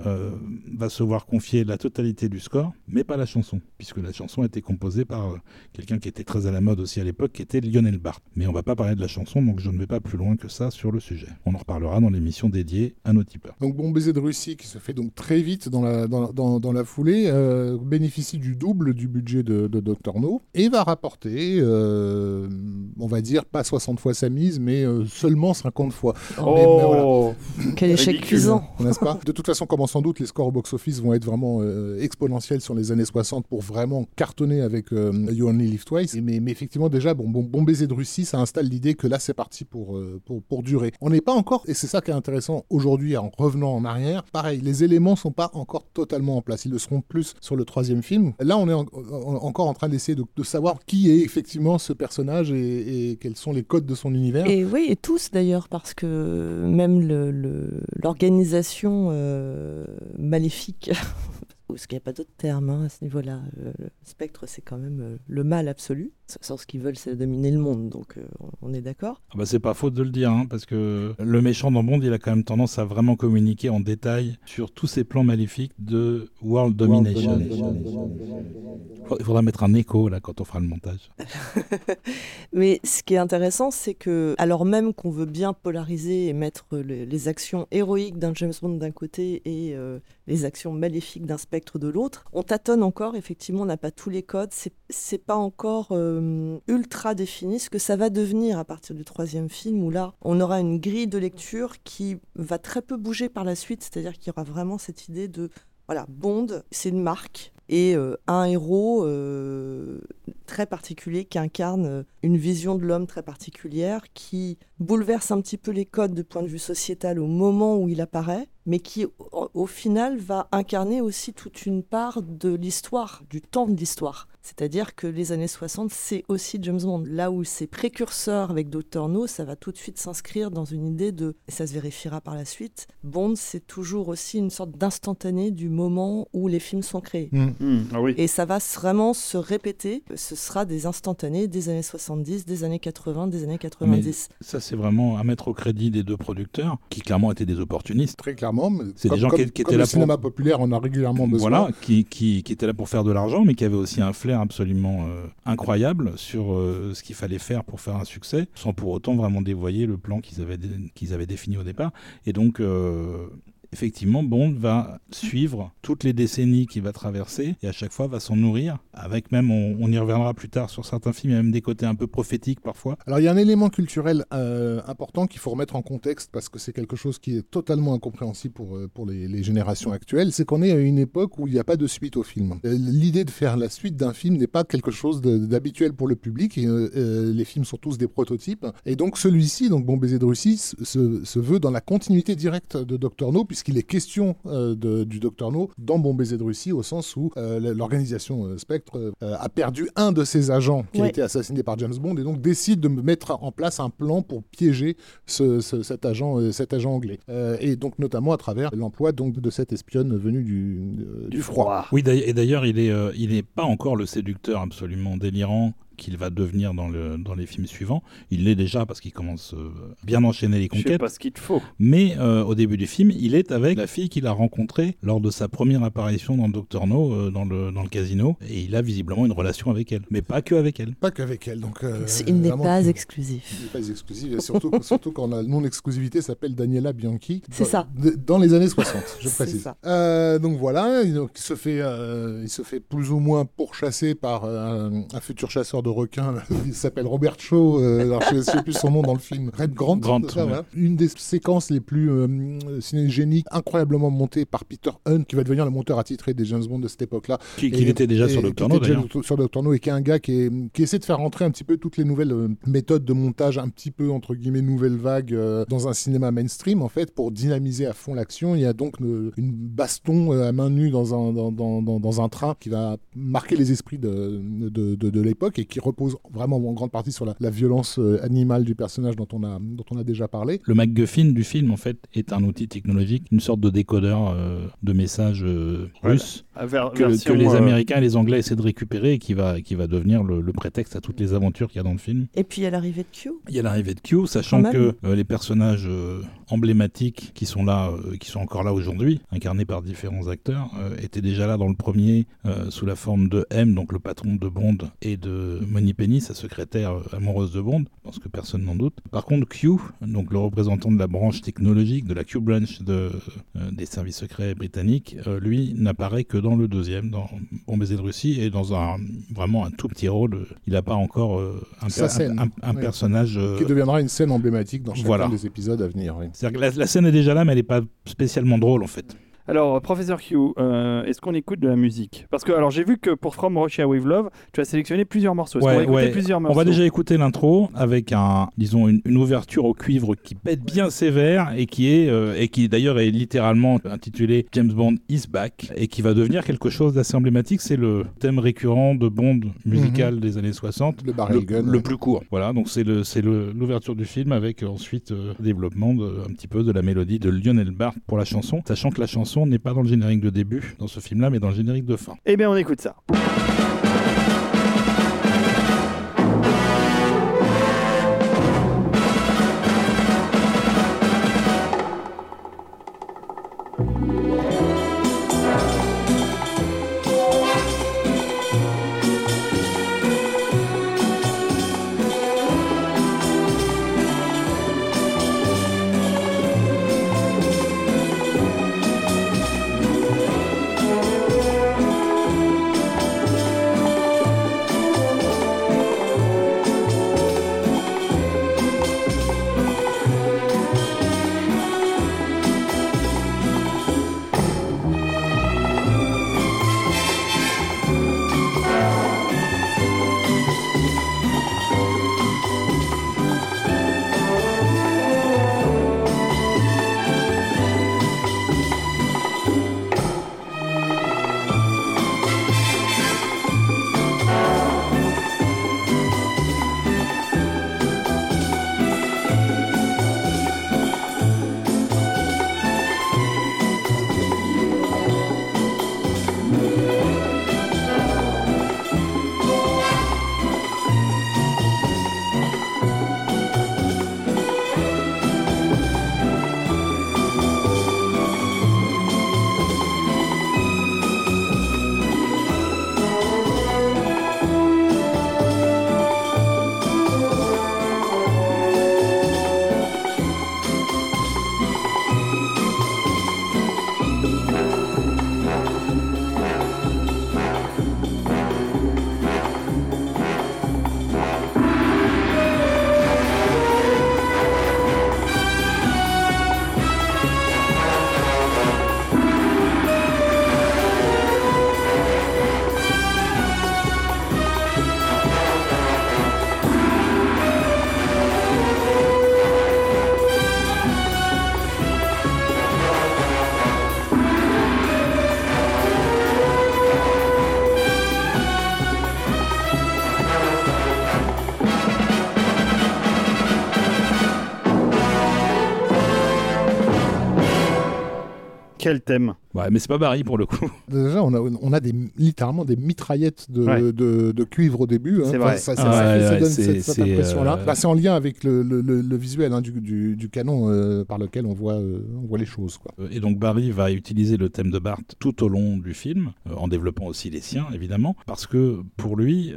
va se voir confier la totalité du score, mais pas la chanson, puisque la chanson a été composée par quelqu'un qui était très à la mode aussi à l'époque, qui était Lionel Bart. Mais on va pas parler de la chanson, donc je ne vais pas plus loin que ça sur le sujet. On en reparlera dans l'émission dédiée à nos tipeurs. Donc Bon baiser de Russie, qui se fait donc très vite dans la, dans, dans, la foulée, euh, bénéficie du double du budget de, de Dr No et va rapporter, euh, on va dire, pas 60 fois sa mise, mais euh, seulement 50 fois. Oh, Quel échec cuisant N'est-ce pas De toute façon, comme sans doute, les scores au box-office vont être vraiment exponentiels sur les années 60 pour vraiment cartonner avec You Only Live Twice. mais, mais, effectivement, déjà, bon, bon, bon baiser de Russie, ça installe l'idée que là, c'est parti pour, pour, pour durer. On n'est pas encore, et c'est ça qui est intéressant aujourd'hui en revenant en arrière, pareil, les éléments sont pas encore totalement en place. Ils le seront plus sur le troisième film. Là, on est encore en train d'essayer de, savoir qui est effectivement ce personnage et, quels sont les codes de son univers. Et oui, et tous d'ailleurs, parce que même l'organisation euh, maléfique parce qu'il n'y a pas d'autre terme hein, à ce niveau-là? Euh, le spectre, c'est quand même euh, le mal absolu. Sans ce qu'ils veulent, c'est dominer le monde, donc euh, on est d'accord. Ah bah c'est pas faute de le dire, hein, parce que le méchant dans Bond, il a quand même tendance à vraiment communiquer en détail sur tous ses plans maléfiques de World Domination. Il faudra mettre un écho là quand on fera le montage. Mais ce qui est intéressant, c'est que, alors même qu'on veut bien polariser et mettre les, actions héroïques d'un James Bond d'un côté et les actions maléfiques d'un spectre de l'autre. On tâtonne encore, effectivement, on n'a pas tous les codes, c'est pas encore euh, ultra défini ce que ça va devenir à partir du troisième film, où là, on aura une grille de lecture qui va très peu bouger par la suite, c'est-à-dire qu'il y aura vraiment cette idée de voilà, Bond, c'est une marque. Et euh, un héros euh, très particulier qui incarne une vision de l'homme très particulière, qui bouleverse un petit peu les codes de point de vue sociétal au moment où il apparaît, mais qui au final va incarner aussi toute une part de l'histoire, du temps de l'histoire. C'est-à-dire que les années 60, c'est aussi James Bond. Là où c'est précurseur avec Dr. No, ça va tout de suite s'inscrire dans une idée de, et ça se vérifiera par la suite, Bond, c'est toujours aussi une sorte d'instantané du moment où les films sont créés. Mmh. Mmh. Ah oui. Et ça va vraiment se répéter. Ce sera des instantanés des années 70, des années 80, des années 90. ça, c'est vraiment à mettre au crédit des deux producteurs, qui clairement étaient des opportunistes. Très clairement. C'est des gens qui, étaient là le pour... cinéma populaire, on a régulièrement besoin. Voilà, qui, qui, qui étaient là pour faire de l'argent, mais qui avaient aussi un flair absolument euh, incroyable sur euh, ce qu'il fallait faire pour faire un succès, sans pour autant vraiment dévoyer le plan qu'ils avaient, qu'ils avaient défini au départ. Et donc, euh, effectivement, Bond va suivre toutes les décennies qu'il va traverser et à chaque fois va s'en nourrir. Avec même, on, y reviendra plus tard sur certains films, il y a même des côtés un peu prophétiques parfois. Alors il y a un élément culturel euh, important qu'il faut remettre en contexte parce que c'est quelque chose qui est totalement incompréhensible pour, euh, pour les, générations actuelles. C'est qu'on est à une époque où il n'y a pas de suite au film. Euh, l'idée de faire la suite d'un film n'est pas quelque chose d'habituel pour le public. Les films sont tous des prototypes. Et donc celui-ci, donc Bon baiser de Russie, se, se, veut dans la continuité directe de Doctor No puisqu'il est question de, du Docteur No dans Bon baiser de Russie, au sens où euh, l'organisation euh, Spectre euh, a perdu un de ses agents qui a été assassiné par James Bond et donc décide de mettre en place un plan pour piéger cet, agent, cet agent anglais. et donc notamment à travers l'emploi donc de cette espionne venue du, du froid. Oui, et d'ailleurs, il n'est il est pas encore le séducteur absolument délirant qu'il va devenir dans, le, dans les films suivants. Il l'est déjà parce qu'il commence euh, bien enchaîner les conquêtes. Je sais pas ce qu'il faut. Mais euh, au début du film, il est avec la fille qu'il a rencontrée lors de sa première apparition dans Doctor No, euh, dans, le, dans le casino. Et il a visiblement une relation avec elle. Mais pas que avec elle. Pas qu'avec elle. Donc, il n'est pas exclusif. Il n'est pas exclusif. surtout, surtout quand la non-exclusivité s'appelle Daniela Bianchi. C'est ça. Dans les années 60, je précise. Ça. donc voilà, il, se fait, il se fait plus ou moins pourchasser par un, un futur chasseur de requin, il s'appelle Robert Shaw, euh, alors je ne sais plus son nom dans le film, Red Grant. Une des séquences les plus euh, cinégéniques, incroyablement montée par Peter Hunt, qui va devenir le monteur attitré des James Bond de cette époque-là. Qui, était déjà sur Doctor No, d'ailleurs. Sur Doctor No, et qui est un gars qui, essaie de faire rentrer un petit peu toutes les nouvelles euh, méthodes de montage, un petit peu, entre guillemets, nouvelle vague, dans un cinéma mainstream, en fait, pour dynamiser à fond l'action. Il y a donc une, baston à main nue dans un, dans, dans, dans, un train qui va marquer les esprits de, de, de, de l'époque et qui repose vraiment en grande partie sur la, violence euh, animale du personnage dont on, a, dont on a déjà parlé. Le MacGuffin du film, en fait, est un outil technologique, une sorte de décodeur euh, de messages euh, russes que, les Américains et les Anglais essaient de récupérer et qui va, qui va devenir le, prétexte à toutes les aventures qu'il y a dans le film. Et puis il y a l'arrivée de Q. Il y a l'arrivée de Q, sachant que les personnages emblématiques qui sont là, qui sont encore là aujourd'hui, incarnés par différents acteurs, étaient déjà là dans le premier sous la forme de M, donc le patron de Bond, et de Penny, sa secrétaire amoureuse de Bond, parce que personne n'en doute. Par contre, Q, donc le représentant de la branche technologique, de la Q branch de, euh, des services secrets britanniques, euh, lui n'apparaît que dans le deuxième, dans Bon baiser de Russie, et dans un vraiment un tout petit rôle. Il n'a pas encore euh, un, personnage qui deviendra une scène emblématique dans chacun des épisodes à venir. la scène est déjà là, mais elle n'est pas spécialement drôle en fait. Alors, professeur Q, euh, est-ce qu'on écoute de la musique? Parce que alors j'ai vu que pour From Russia with Love, tu as sélectionné plusieurs morceaux. on va écouter plusieurs morceaux On va déjà écouter l'intro avec un, disons, une, ouverture au cuivre qui pète bien sévère et qui est, euh, et qui d'ailleurs est littéralement intitulé James Bond is back et qui va devenir quelque chose d'assez emblématique. C'est le thème récurrent de Bond musical mhm. des années 60, le, le, le plus court. Voilà, donc c'est le, c'est l'ouverture du film avec ensuite euh, développement de, un petit peu de la mélodie de Lionel Bart pour la chanson, sachant que la chanson n'est pas dans le générique de début dans ce film-là, mais dans le générique de fin. Eh bien, on écoute ça. Quel thème? Ouais, mais c'est pas Barry pour le coup. Déjà, on a, on a des, littéralement des mitraillettes de, de, cuivre au début. Hein. C'est vrai. Ça, donne cette, impression-là. Euh, bah, c'est en lien avec le, le, visuel hein, du, du, canon euh, par lequel on voit, euh, on voit les choses. Quoi. Et donc Barry va utiliser le thème de Bart tout au long du film, en développant aussi les siens, évidemment, parce que pour lui,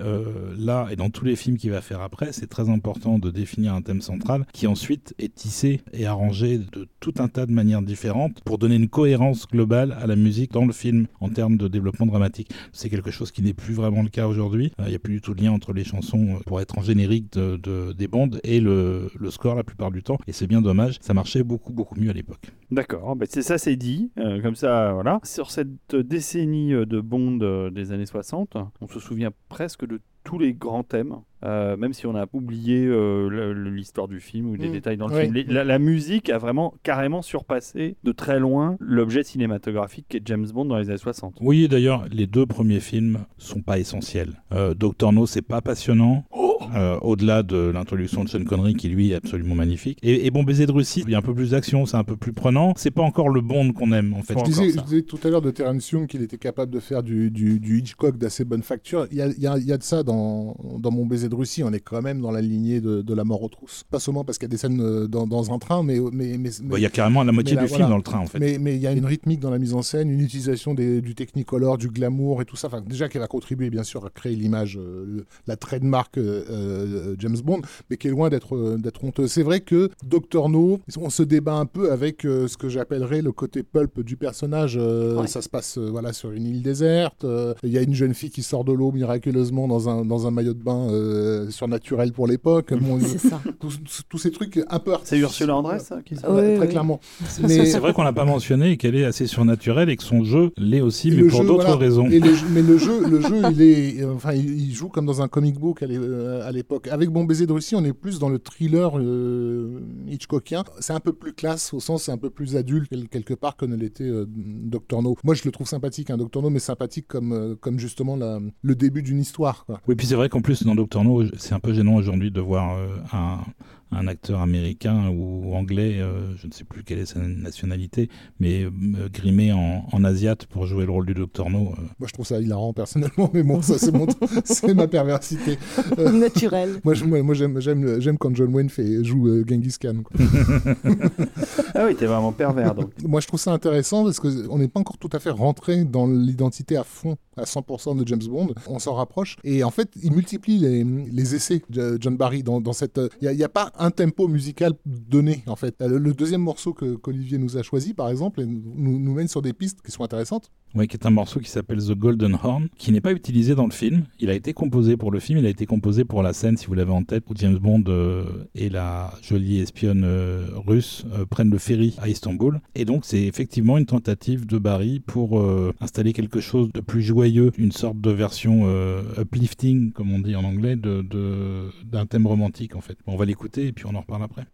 là et dans tous les films qu'il va faire après, c'est très important de définir un thème central qui ensuite est tissé et arrangé de tout un tas de manières différentes pour donner une cohérence globale à la musique dans le film en termes de développement dramatique. C'est quelque chose qui n'est plus vraiment le cas aujourd'hui. Il n'y a plus du tout de lien entre les chansons euh, pour être en générique de, des bandes et le, le, score la plupart du temps. Et c'est bien dommage. Ça marchait beaucoup, beaucoup mieux à l'époque. D'accord. Ben c'est ça, c'est dit. Euh, comme ça, voilà. Sur cette décennie euh, de Bond des années 60, on se souvient presque de tous les grands thèmes, euh, même si on a oublié euh, l'histoire du film ou des mm. détails dans le film. la, musique a vraiment carrément surpassé de très loin l'objet cinématographique qu'est James Bond dans les années 60. Oui, d'ailleurs, les deux premiers films sont pas essentiels. Euh, Doctor No, c'est pas passionnant. Oh euh, au-delà de l'introduction de Sean Connery qui lui est absolument magnifique. Et, Bon baiser de Russie, il y a un peu plus d'action, c'est un peu plus prenant. C'est pas encore le Bond qu'on aime en fait. Je disais, tout à l'heure de Terence Young qu'il était capable de faire du, du, Hitchcock d'assez bonne facture. Il y a, il y a, de ça dans, dans Mon baiser de Russie. On est quand même dans la lignée de, de la mort aux trousses. Pas seulement parce qu'il y a des scènes euh, dans, dans un train, mais mais, mais, il y a carrément la moitié du film dans le train en fait. Mais, mais il y a une rythmique dans la mise en scène, une utilisation des, du technicolor, du glamour et tout ça. Enfin, déjà qu'elle a contribué bien sûr à créer l'image, euh, la trademark euh, James Bond, mais qui est loin d'être d'être honteuse. C'est vrai que Doctor No, on se débat un peu avec ce que j'appellerais le côté pulp du personnage. Ça se passe voilà sur une île déserte. Il y a une jeune fille qui sort de l'eau miraculeusement dans un dans un maillot de bain surnaturel pour l'époque. c'est ça. Tous, ces trucs un peu C'est Ursula Andress qui très clairement. Mais c'est vrai qu'on l'a pas mentionné qu'elle est assez surnaturelle et que son jeu l'est aussi, mais pour d'autres raisons. mais le jeu, le jeu, il est, enfin, il joue comme dans un comic book à l'époque. Avec Bon baiser de Russie, on est plus dans le thriller euh, Hitchcockien. C'est un peu plus classe au sens, c'est un peu plus adulte quelque part que ne l'était euh, Doctor No. Moi, je le trouve sympathique, un hein, Doctor No, mais sympathique comme, euh, comme justement le début d'une histoire. Quoi. Oui, puis c'est vrai qu'en plus dans Doctor No, c'est un peu gênant aujourd'hui de voir un un acteur américain ou anglais, euh, je ne sais plus quelle est sa nationalité, mais euh, grimé en, en asiate pour jouer le rôle du Docteur No. Euh. Moi, je trouve ça hilarant personnellement, mais bon, ça, c'est ma perversité. Naturel. moi, moi, j'aime, j'aime, quand John Wayne fait, joue Genghis Khan. ah oui, t'es vraiment pervers. Donc. moi, je trouve ça intéressant parce qu'on n'est pas encore tout à fait rentré dans l'identité à fond, à 100% de James Bond. On s'en rapproche. Et en fait, il multiplie les, les essais, de John Barry, dans, dans cette. Il n'y a, a, pas un tempo musical donné, en fait. Le, deuxième morceau que qu'Olivier nous a choisi, par exemple, nous, mène sur des pistes qui sont intéressantes. Oui, qui est un morceau qui s'appelle The Golden Horn, qui n'est pas utilisé dans le film. Il a été composé pour le film, il a été composé pour la scène, si vous l'avez en tête, où James Bond euh, et la jolie espionne euh, russe euh, prennent le ferry à Istanbul. Et donc, c'est effectivement une tentative de Barry pour installer quelque chose de plus joyeux, une sorte de version uplifting, comme on dit en anglais, d'un de, d'un thème romantique, en fait. on va l'écouter puis on en reparle après.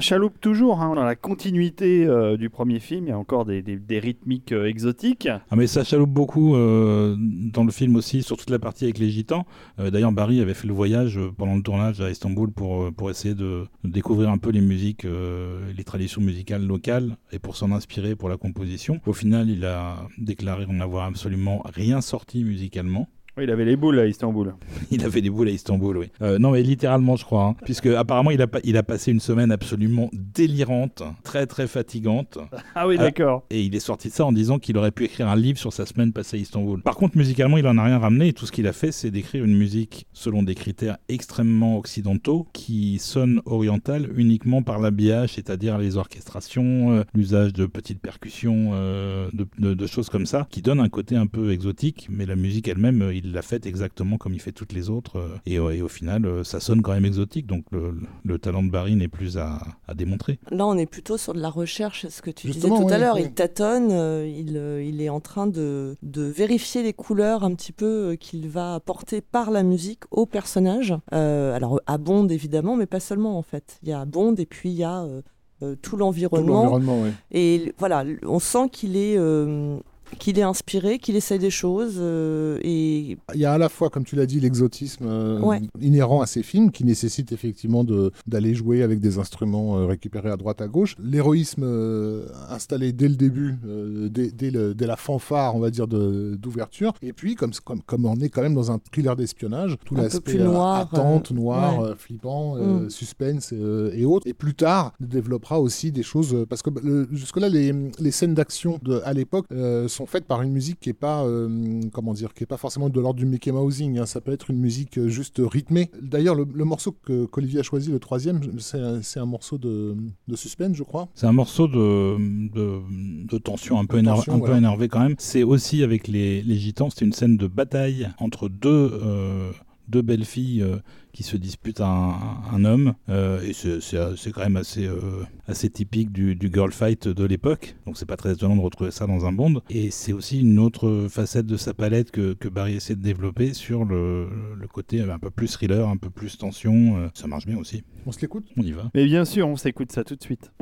Ça chaloupe toujours hein, dans la continuité euh, du premier film. Il y a encore des, rythmiques euh, exotiques. Ah mais ça chaloupe beaucoup euh, dans le film aussi, sur toute la partie avec les gitans. D'ailleurs, Barry avait fait le voyage pendant le tournage à Istanbul pour, pour essayer de, découvrir un peu les musiques, les traditions musicales locales et pour s'en inspirer pour la composition. Au final, il a déclaré en avoir absolument rien sorti musicalement. Oui, il avait les boules à Istanbul. Il avait des boules à Istanbul, oui. Euh, non, mais littéralement, je crois. hein. puisque apparemment, il a, il a passé une semaine absolument délirante, très très fatigante. Ah oui, Ah. d'accord. Et il est sorti de ça en disant qu'il aurait pu écrire un livre sur sa semaine passée à Istanbul. Par contre, musicalement, il en a rien ramené. Et tout ce qu'il a fait, c'est d'écrire une musique selon des critères extrêmement occidentaux qui sonne orientale uniquement par l'habillage, c'est-à-dire les orchestrations, euh, l'usage de petites percussions, euh, de, de- de choses comme ça, qui donnent un côté un peu exotique. Mais la musique elle-même, euh, il l'a faite exactement comme il fait toutes les autres. euh, et, euh, et au final, euh, ça sonne quand même exotique. Donc le, le talent de Barry n'est plus à, à démontrer. Là, on est plutôt sur de la recherche, ce que tu Justement, disais tout à l'heure. oui. Il tâtonne, il, il est en train de, de vérifier les couleurs un petit peu qu'il va apporter par la musique au personnage. Euh, alors, à Bond, évidemment, mais pas seulement, en fait. Il y a Bond et puis il y a euh, tout Tout l'environnement. l'environnement, oui. Et voilà, on sent qu'il est, euh, qu'il est inspiré, qu'il essaye des choses. euh, et Il y a à la fois, comme tu l'as dit, l'exotisme euh, Ouais. inhérent à ces films qui nécessite effectivement d'aller jouer avec des instruments euh, récupérés à droite à gauche. L'héroïsme installé dès le début, dès, dès le- dès la fanfare, on va dire, d'ouverture. Et puis, comme, comme, comme on est quand même dans un thriller d'espionnage, tout l'aspect noir, attente, noir, ouais. flippant, Mm. suspense et autres. Et plus tard, développera aussi des choses. Parce que le- jusque-là, les, les scènes d'action à l'époque euh, sont faites par une musique qui est pas, euh, comment dire, qui est pas forcément de l'ordre du Mickey Mousing. hein. Ça peut être une musique euh, juste rythmée. D'ailleurs, le, le morceau que qu'Olivier a choisi, le troisième, c'est un, morceau de, de suspense, je crois. C'est un morceau de, de, de tension un peu, tension, un peu énervé quand même. C'est aussi avec les, les gitans, c'est une scène de bataille entre deux, euh, deux belles filles euh, qui se disputent un, un homme. Euh, et c'est- quand même assez, euh, assez typique du, du girl fight de l'époque. Donc c'est pas très étonnant de retrouver ça dans un Bond. Et c'est aussi une autre facette de sa palette que, que Barry essaie de développer sur le, le côté un peu plus thriller, un peu plus tension. Euh, Ça marche bien aussi. On se l'écoute? On y va. Mais bien sûr, on s'écoute ça tout de suite.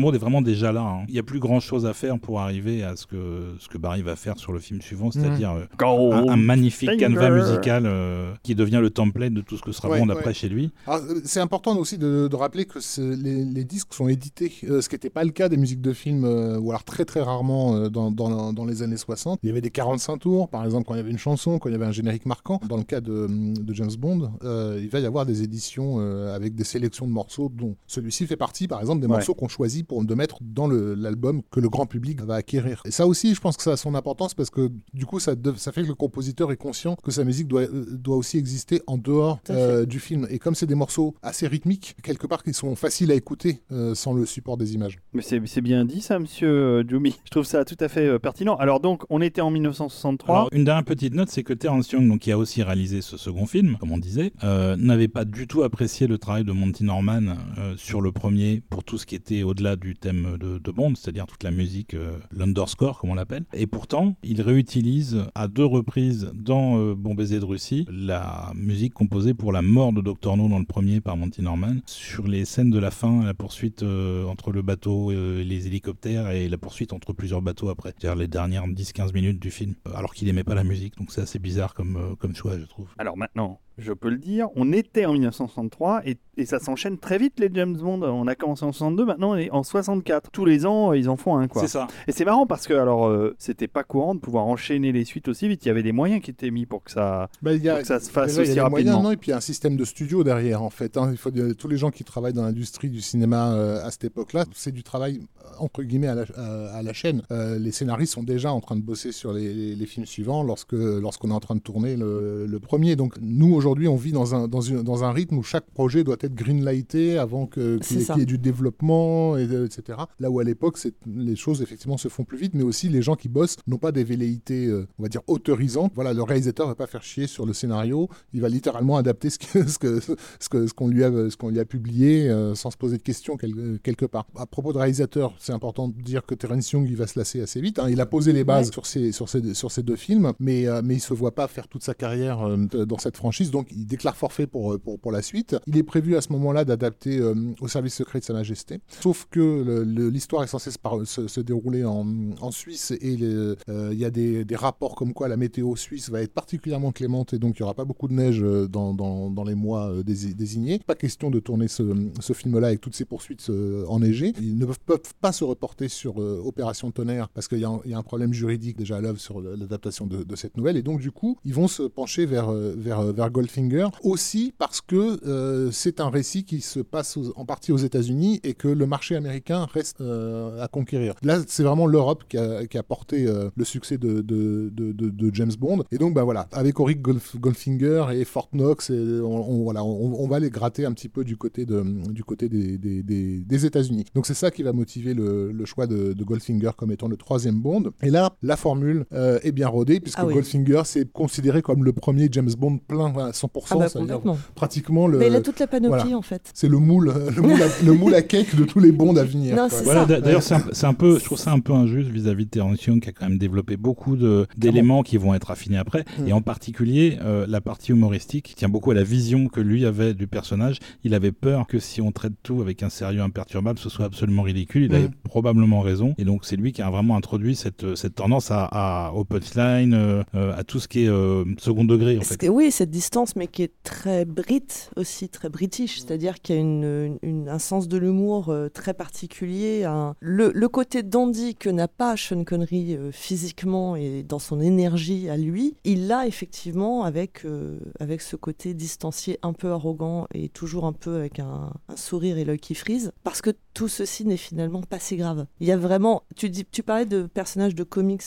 Bond est vraiment déjà là. hein. Il n'y a plus grand chose à faire pour arriver à ce que, ce que Barry va faire sur le film suivant, c'est-à-dire euh, un, un magnifique Finger. canevas musical euh, qui devient le template de tout ce que sera Ouais, Bond après ouais. chez lui. Euh, C'est important aussi de, de rappeler que les, les disques sont édités, euh, ce qui n'était pas le cas des musiques de films, euh, ou alors très très rarement euh, dans, dans, dans les années 60. Il y avait des 45 tours, par exemple, quand il y avait une chanson, quand il y avait un générique marquant. Dans le cas de, de James Bond, euh, il va y avoir des éditions euh, avec des sélections de morceaux, dont celui-ci fait partie, par exemple, des Ouais. morceaux qu'on choisit pour de mettre dans l'album que le grand public va acquérir. Et ça aussi, je pense que ça a son importance parce que du coup, ça, de- ça fait que le compositeur est conscient que sa musique doit, doit aussi exister en dehors euh, du film. Et comme c'est des morceaux assez rythmiques, quelque part qui sont faciles à écouter euh, sans le support des images. Mais c'est bien dit ça, monsieur euh, Jumi. Je trouve ça tout à fait euh, pertinent. Alors donc, on était en 1963. Alors, une dernière petite note, c'est que Terence Young, donc, qui a aussi réalisé ce second film, comme on disait, euh, n'avait pas du tout apprécié le travail de Monty Norman euh, sur le premier pour tout ce qui était au-delà du thème de, de Bond, c'est-à-dire toute la musique, euh, l'underscore, comme on l'appelle. Et pourtant, il réutilise à deux reprises dans euh, Bon baiser de Russie la musique composée pour la mort de Dr. No dans le premier par Monty Norman sur les scènes de la fin, la poursuite euh, entre le bateau et les hélicoptères et la poursuite entre plusieurs bateaux après. C'est-à-dire les dernières 10-15 minutes du film, euh, alors qu'il aimait pas la musique. Donc c'est assez bizarre comme, euh, comme choix, je trouve. Alors maintenant, je peux le dire, on était en 1963 et, et ça s'enchaîne très vite les James Bond. On a commencé en 62, maintenant on est en 64. Tous les ans, euh, ils en font un quoi. C'est ça. Et c'est marrant parce que alors euh, c'était pas courant de pouvoir enchaîner les suites aussi vite. Il y avait des moyens qui étaient mis pour que ça, Bah, il y a, pour que ça se fasse Déjà, il y a aussi rapidement. moyens, non, et puis il y a un système de studio derrière, en fait. hein. Il faut dire, tous les gens qui travaillent dans l'industrie du cinéma euh, à cette époque-là, c'est du travail euh, entre guillemets à la, à- à la chaîne. Euh, les scénaristes sont déjà en train de bosser sur les, les- les films suivants lorsque lorsqu'on est en train de tourner le, le premier. Donc nous aujourd'hui, on vit dans un dans, une- dans un rythme où chaque projet doit être greenlighté avant qu'il y, qu'il y ait du développement, et, euh, etc. Là où à l'époque, les choses effectivement se font plus vite, mais aussi les gens qui bossent n'ont pas des velléités, euh, on va dire, autorisantes. Voilà, le réalisateur va pas faire chier sur le scénario, il va littéralement adapter ce que ce que ce que ce qu'on lui a ce qu'on lui a publié euh, sans se poser de questions quel- quelque part. À propos de réalisateur, c'est important de dire que Terence Young il va se lasser assez vite. hein. Il a posé les bases Ouais. sur ces sur ces sur ces deux films, mais euh, mais il se voit pas faire toute sa carrière dans cette franchise, donc il déclare forfait pour euh, pour pour la suite. Il est prévu à ce moment-là d'adapter euh, au service secret de Sa Majesté, sauf que l'histoire est censée se, dérouler en, Suisse et euh, il y a des, rapports comme quoi la météo suisse va être particulièrement clémente et donc il n'y aura pas beaucoup de neige dans, les mois dési- désignés. Pas question de tourner ce, film-là avec toutes ces poursuites enneigées. Ils ne peuvent, pas se reporter sur Opération Tonnerre parce qu'il y, a un- problème juridique déjà à l'œuvre sur l'adaptation de, cette nouvelle et donc du coup ils vont se pencher vers, vers, euh, vers Goldfinger aussi parce que euh, c'est un récit qui se passe aux- en partie aux États-Unis et que le marché américain reste euh, à conquérir. Là, c'est vraiment l'Europe qui a, qui a porté euh, le succès de, de, de, de- de James Bond. Et donc, bah voilà, avec Auric Golf- Goldfinger et Fort Knox, et on, on- voilà, on, on va les gratter un petit peu du côté, de, du côté des, des, des- des États-Unis. Donc, c'est ça qui va motiver le, le choix de, Goldfinger comme étant le troisième Bond. Et là, la formule est bien rodée puisque Ah oui. Goldfinger, c'est considéré comme le premier James Bond plein à 100%, Ah bah, c'est-à-dire complètement. pratiquement le. Mais il a toute la panoplie voilà. en fait. C'est le moule, euh, le moule, à, le moule à cake de tous les bonds à venir. Non, quoi. c'est Voilà, ça. d'a- d'ailleurs, c'est un, c'est un peu, je trouve ça un peu injuste vis-à-vis de Terence Young qui a quand même développé beaucoup de- d'éléments qui vont être affinés après, Mm. et en particulier euh, la partie humoristique qui tient beaucoup à la vision que lui avait du personnage. Il avait peur que si on traite tout avec un sérieux imperturbable, ce soit absolument ridicule. Il Mm. avait probablement raison, et donc c'est lui qui a vraiment introduit cette, cette tendance à, à au punchline, euh, euh, à tout ce qui est euh, second degré en fait. Oui, cette distance, mais qui est très brit aussi, très british, c'est-à-dire qu'il y a une, une- un sens de l'humour euh, très particulier. un- Le, le côté dandy que n'a pas Sean Connery euh, physiquement et dans son énergie à lui, il l'a effectivement avec, euh, avec ce côté distancié, un peu arrogant et toujours un peu avec un, un sourire et l'œil qui frise, parce que tout ceci n'est finalement pas si grave. Il y a vraiment, tu, dis, tu parlais de personnages de comics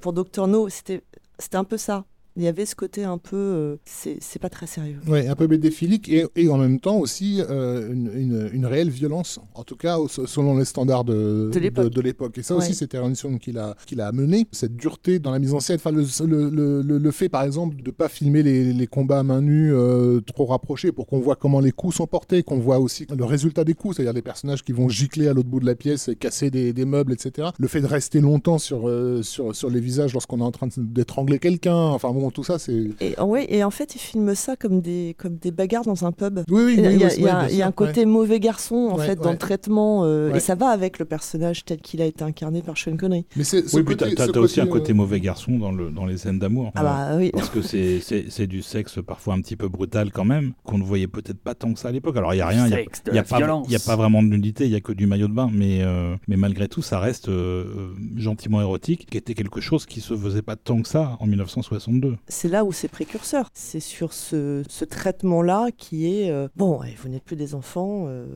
pour Dr. No, c'était c'était un peu ça. Il y avait ce côté un peu, euh, c'est pas très sérieux. Ouais, un peu bédéphilique et, et en même temps aussi euh, une, une- une réelle violence, en tout cas selon les standards de, De l'époque. Et ça Ouais. aussi, c'était Terence Young qui l'a qui l'a amené, cette dureté dans la mise en scène. Enfin, le, le, le- fait, par exemple, de pas filmer les, les combats à main nue euh, trop rapprochés pour qu'on voit comment les coups sont portés, qu'on voit aussi le résultat des coups, c'est-à-dire des personnages qui vont gicler à l'autre bout de la pièce et casser des, des meubles, etc. Le fait de rester longtemps sur, euh, sur, sur les visages lorsqu'on est en train d'étrangler quelqu'un. Enfin bon, bon, tout ça, c'est. Et, ouais, et en fait, il filme ça comme des, comme des bagarres dans un pub. Oui, oui, Il y a, oui, il y a- oui, il y a- bien il y a sûr, un côté mauvais garçon, en Ouais, fait, dans le traitement. euh, Ouais. Et ça va avec le personnage tel qu'il a été incarné par Sean Connery. Mais c'est ce Oui, puis t'as aussi un euh, côté mauvais garçon dans, le, dans les scènes d'amour. Ah bah oui. Parce que c'est- c'est c'est du sexe parfois un petit peu brutal quand même, qu'on ne voyait peut-être pas tant que ça à l'époque. Alors il n'y a rien, il n'y a, la pas- violence. il y a pas vraiment de nudité, il n'y a que du maillot de bain, mais, euh, mais malgré tout, ça reste euh, euh, gentiment érotique, qui était quelque chose qui se faisait pas tant que ça en 1962. C'est là où c'est précurseur. C'est sur ce, traitement-là qui est euh, bon, ouais, vous n'êtes plus des enfants, euh,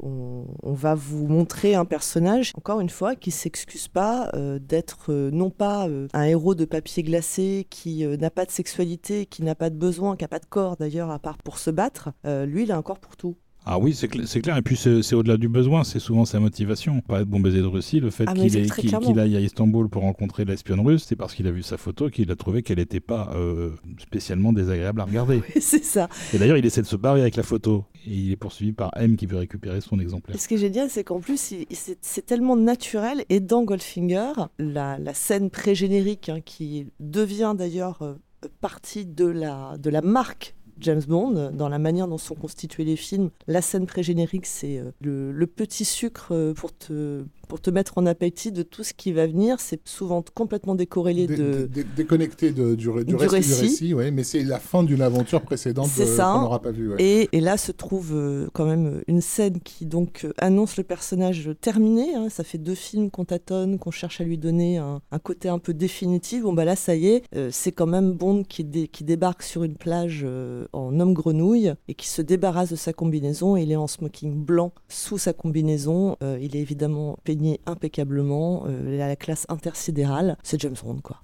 on, va vous montrer un personnage, encore une fois, qui s'excuse pas euh, d'être non pas un héros de papier glacé qui n'a pas de sexualité, qui n'a pas de besoin, qui n'a pas de corps d'ailleurs, à part pour se battre. Lui, il a un corps pour tout. Ah oui, c'est cl- c'est clair. Et puis c'est au-delà du besoin, c'est souvent sa motivation. Pas être bon baiser de Russie, le fait Ah, qu'il aille à Istanbul pour rencontrer l'espionne russe, c'est parce qu'il a vu sa photo qu'il a trouvé qu'elle n'était pas euh, spécialement désagréable à regarder. c'est ça. Et d'ailleurs, il essaie de se barrer avec la photo. Et il est poursuivi par M qui veut récupérer son exemplaire. Et ce qui est génial, c'est qu'en plus, c'est c'est tellement naturel. Et dans Goldfinger, la, la scène pré-générique, hein, qui devient d'ailleurs euh, partie de la, de la marque James Bond, dans la manière dont sont constitués les films, la scène pré-générique, c'est euh, le, le petit sucre euh, pour te, pour te mettre en appétit de tout ce qui va venir. C'est souvent complètement décorrélé dé- de... dé- déconnecté de- du, ré- du du reste récit. du récit, ouais, mais c'est la fin d'une aventure précédente euh, qu'on n'aura pas vue. ouais. Et, et là se trouve euh, quand même une scène qui donc euh, annonce le personnage terminé. hein. Ça fait deux films qu'on tâtonne, qu'on cherche à lui donner un, un côté un peu définitif. Bon bah là ça y est, euh, c'est quand même Bond qui, dé- qui débarque sur une plage euh, en homme grenouille et qui se débarrasse de sa combinaison. Il est en smoking blanc sous sa combinaison. Euh, il est évidemment peigné impeccablement. Euh, la classe intersidérale. C'est James Bond quoi.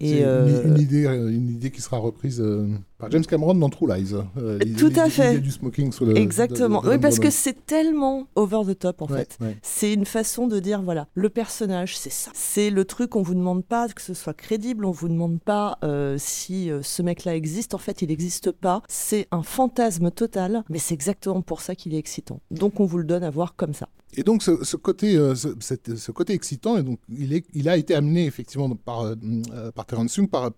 C'est Et, euh, une, une idée, une idée qui sera reprise euh, par James Cameron dans True Lies. euh, Tout à fait. du smoking sous le. Exactement. de- de- de oui, parce que c'est tellement over the top en Ouais, fait. ouais. C'est une façon de dire voilà, le personnage, c'est ça. C'est le truc, on vous demande pas que ce soit crédible, on vous demande pas euh, si euh, ce mec-là existe. En fait, il n'existe pas. C'est un fantasme total, mais c'est exactement pour ça qu'il est excitant. Donc, on vous le donne à voir comme ça. Et donc ce, ce côté, euh, ce, cette- ce côté excitant, et donc il, est, il a été amené effectivement par, euh, par Terence Young, par,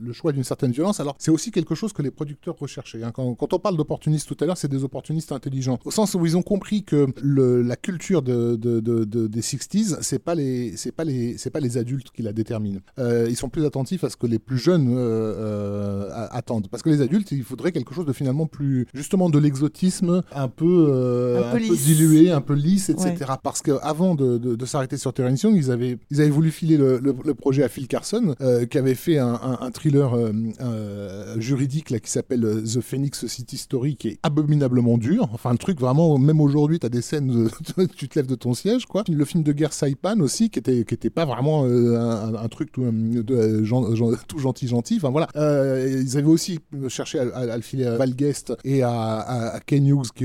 le choix d'une certaine violence. Alors c'est aussi quelque chose que les producteurs recherchaient. hein. Quand, quand on parle d'opportunistes tout à l'heure, c'est des opportunistes intelligents, au sens où ils ont compris que le, la culture de, de- de- de- des 60s, c'est pas les, c'est pas les, c'est pas les adultes qui la déterminent. Euh, ils sont plus attentifs à ce que les plus jeunes euh, euh, attendent, parce que les adultes, il faudrait quelque chose de finalement plus, justement, de l'exotisme, un peu, Un peu lisse. dilué, un peu lisse, etc. Ouais. Parce qu'avant de, de, s'arrêter sur Terence Young, ils avaient, ils avaient voulu filer le, le- le projet à Phil Carson, qui avait fait un, un- un thriller juridique là, qui s'appelle euh, The Phoenix City Story, qui est abominablement dur. Enfin, le truc vraiment, même aujourd'hui, tu as des scènes, tu te lèves de ton siège, quoi. Le film de guerre Saipan aussi, qui était, qui était pas vraiment euh, un, truc tout, euh, tout gentil, gentil. Enfin voilà. Ils avaient aussi cherché à, à- à le filer à et à- à Ken Hughes, qui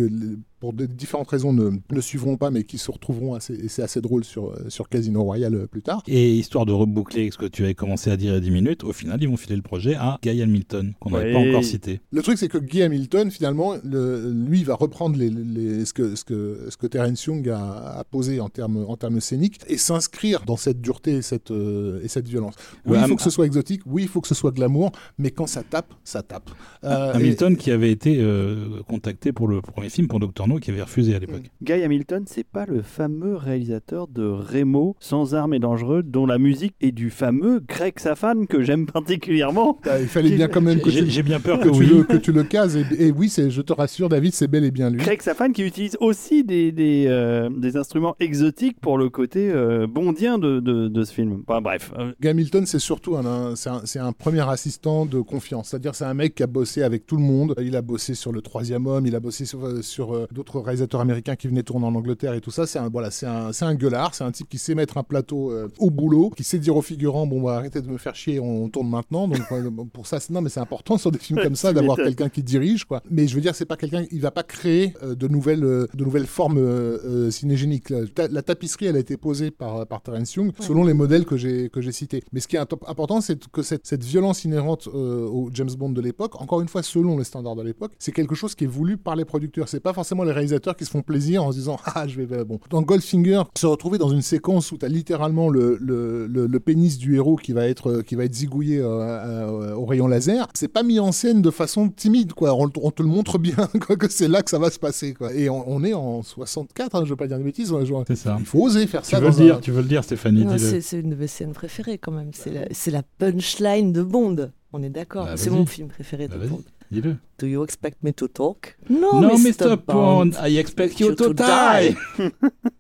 pour de différentes raisons ne, ne suivront pas, mais qui se retrouveront assez, et c'est assez drôle sur, euh, sur Casino Royale euh, plus tard. Et histoire de reboucler ce que tu avais commencé à dire il y a 10 minutes, au final, ils vont filer le projet à Guy Hamilton, qu'on n'avait pas encore cité. Le truc, c'est que Guy Hamilton, finalement, le- lui, va reprendre les, les- ce, que, ce, que, ce que Terence Young a, a posé en termes, en termes scéniques et s'inscrire dans cette dureté et cette, euh, et cette violence. Oui, Ouais, il faut que ce soit exotique, oui, il faut que ce soit glamour, mais quand ça tape, ça tape. Euh, Hamilton qui avait été euh, contacté pour le premier film pour Doctor Qui avait refusé à l'époque. Guy Hamilton, c'est pas le fameux réalisateur de Remo, Sans armes et dangereux, dont la musique est du fameux Greg Safan que j'aime particulièrement. euh, il fallait bien quand même que J'ai tu, j'ai bien peur que que tu le, que tu le cases. Et, et oui, c'est- je te rassure, David, c'est bel et bien lui. Greg Safan qui utilise aussi des, des, euh, des instruments exotiques pour le côté euh, bondien de, de, de ce film. Enfin, bref, Guy Hamilton, c'est surtout un, un- c'est un, c'est un premier assistant de confiance. C'est-à-dire, c'est un mec qui a bossé avec tout le monde. Il a bossé sur Le Troisième Homme, il a bossé sur, sur, euh, d'autres réalisateurs américains qui venaient tourner en Angleterre et tout ça. C'est un, voilà, c'est un, c'est un gueulard. C'est un type qui sait mettre un plateau euh, au boulot, qui sait dire aux figurants Bon, bah, arrêtez de me faire chier, on tourne maintenant. Donc, pour ça, c'est- non, mais c'est important sur des films comme ça d'avoir quelqu'un qui dirige, quoi. Mais je veux dire, c'est pas quelqu'un, il va pas créer euh, de nouvelles, euh, de nouvelles formes euh, euh, cinégéniques. La, ta- la tapisserie, elle a été posée par, par Terence Young selon les modèles que j'ai que j'ai cités. Mais ce qui est important, c'est que cette, cette violence inhérente euh, au James Bond de l'époque, encore une fois selon les standards de l'époque, c'est quelque chose qui est voulu par les producteurs. C'est pas forcément les réalisateurs qui se font plaisir en se disant ah je vais bah, bon. Dans Goldfinger, se retrouver dans une séquence où tu as littéralement le, le, le, pénis du héros qui va être qui va être zigouillé au rayon laser, c'est pas mis en scène de façon timide quoi. On, te le montre bien quoi, que c'est là que ça va se passer quoi. Et on, est en 64, hein, je veux pas dire de bêtises. C'est ça. Il faut oser faire tu ça. Veux le dire, Tu veux le dire, Stéphanie C'est une de mes scènes préférées quand même. C'est la, la punchline de Bond. On est d'accord. Bah, c'est mon film préféré de bah, Bond. Dis-le. Do you expect me to talk? No, no Mr. Bond. I expect you, to, die.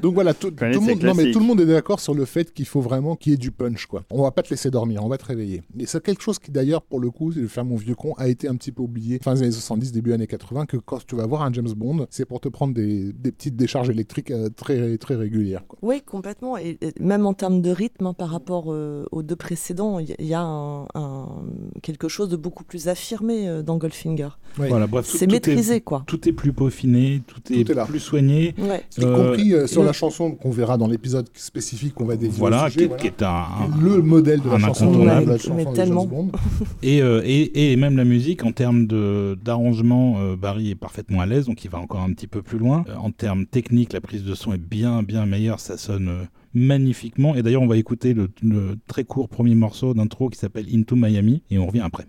Donc voilà, tout, le monde, non, mais tout le monde est d'accord sur le fait qu'il faut vraiment qu'il y ait du punch. Quoi. On va pas te laisser dormir, on va te réveiller. Et c'est quelque chose qui d'ailleurs, pour le coup, je vais faire mon vieux con, a été un petit peu oublié fin des années 70, début années 80, que quand tu vas voir un James Bond, c'est pour te prendre des, des, petites décharges électriques euh, très, très régulières. Quoi. Oui, complètement. Et, même en termes de rythme, hein, par rapport euh, aux deux précédents, il y, a un, quelque chose de beaucoup plus affirmé euh, dans Goldfinger. Voilà, bref, c'est maîtrisé, quoi. Tout est plus peaufiné, tout est, plus soigné. Compris sur la chanson qu'on verra dans l'épisode spécifique qu'on va dédier voilà, au sujet, qui, voilà. qui, est un, le modèle de la chanson, de la chanson tellement. et, euh, et, et, même la musique en termes d'arrangement, euh, Barry est parfaitement à l'aise, donc il va encore un petit peu plus loin. Euh, en termes techniques, la prise de son est bien bien meilleure, ça sonne euh, magnifiquement. Et d'ailleurs, on va écouter le, le très court premier morceau d'intro qui s'appelle Into Miami, et on revient après.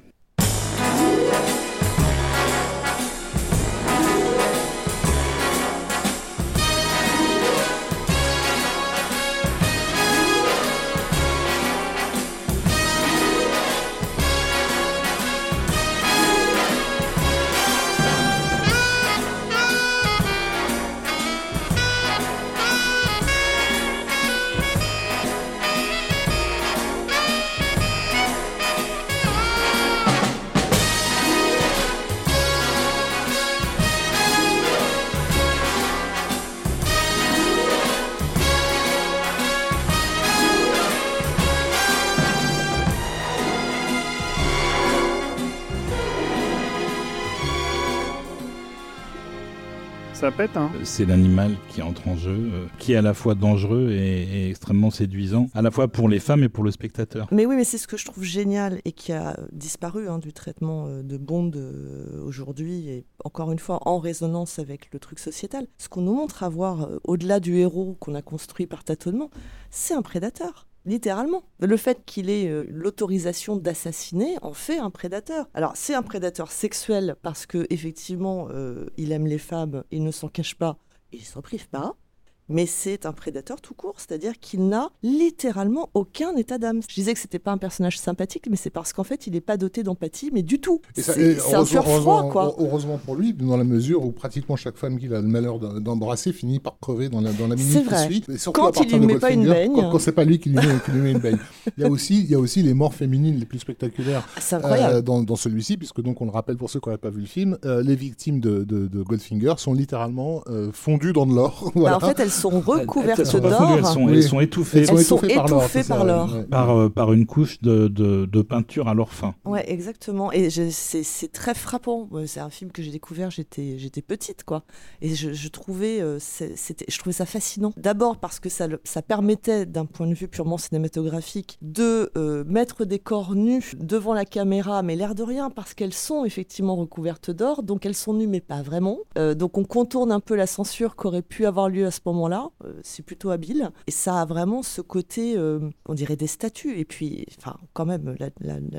Hein. C'est l'animal qui entre en jeu, euh, qui est à la fois dangereux et, extrêmement séduisant, à la fois pour les femmes et pour le spectateur. Mais oui, mais c'est ce que je trouve génial et qui a disparu hein, du traitement euh, de Bond euh, aujourd'hui, et encore une fois en résonance avec le truc sociétal. Ce qu'on nous montre avoir au-delà du héros qu'on a construit par tâtonnement, c'est un prédateur littéralement. Le fait qu'il ait euh, l'autorisation d'assassiner en fait un prédateur. Alors c'est un prédateur sexuel parce que effectivement euh, il aime les femmes, il ne s'en cache pas, il s'en prive pas mais c'est un prédateur tout court, c'est-à-dire qu'il n'a littéralement aucun état d'âme. Je disais que c'était pas un personnage sympathique, mais c'est parce qu'en fait, il n'est pas doté d'empathie, mais du tout. C'est un cœur froid, quoi. Heureusement pour lui, dans la mesure où pratiquement chaque femme qu'il a le malheur d'embrasser finit par crever dans la, dans la minute qui suit. Surtout quand il lui met pas une baigne. Quand, c'est pas lui qui lui met, une baigne. Il y, a aussi, il y a aussi les morts féminines les plus spectaculaires ah, euh, dans, dans celui-ci, puisque donc on le rappelle pour ceux qui n'auraient pas vu le film, euh, les victimes de, de, Goldfinger sont littéralement euh, fondues dans de l'or. Bah, en fait, elles sont recouvertes d'or. Elles, sont, elles sont étouffées, elles sont étouffées, par l'or. Par, euh, par, une couche de, de, de, peinture à l'or fin. Ouais, exactement. Et c'est très frappant. C'est un film que j'ai découvert, j'étais petite, quoi. Et je, je trouvais, euh, je trouvais ça fascinant. D'abord parce que ça, ça permettait, d'un point de vue purement cinématographique, de euh, mettre des corps nus devant la caméra, mais l'air de rien, parce qu'elles sont effectivement recouvertes d'or. Donc elles sont nues, mais pas vraiment. donc on contourne un peu la censure qu'aurait pu avoir lieu à ce moment-là. Euh, c'est plutôt habile. Et ça a vraiment ce côté, euh, on dirait des statues. Et puis, enfin, quand même, la,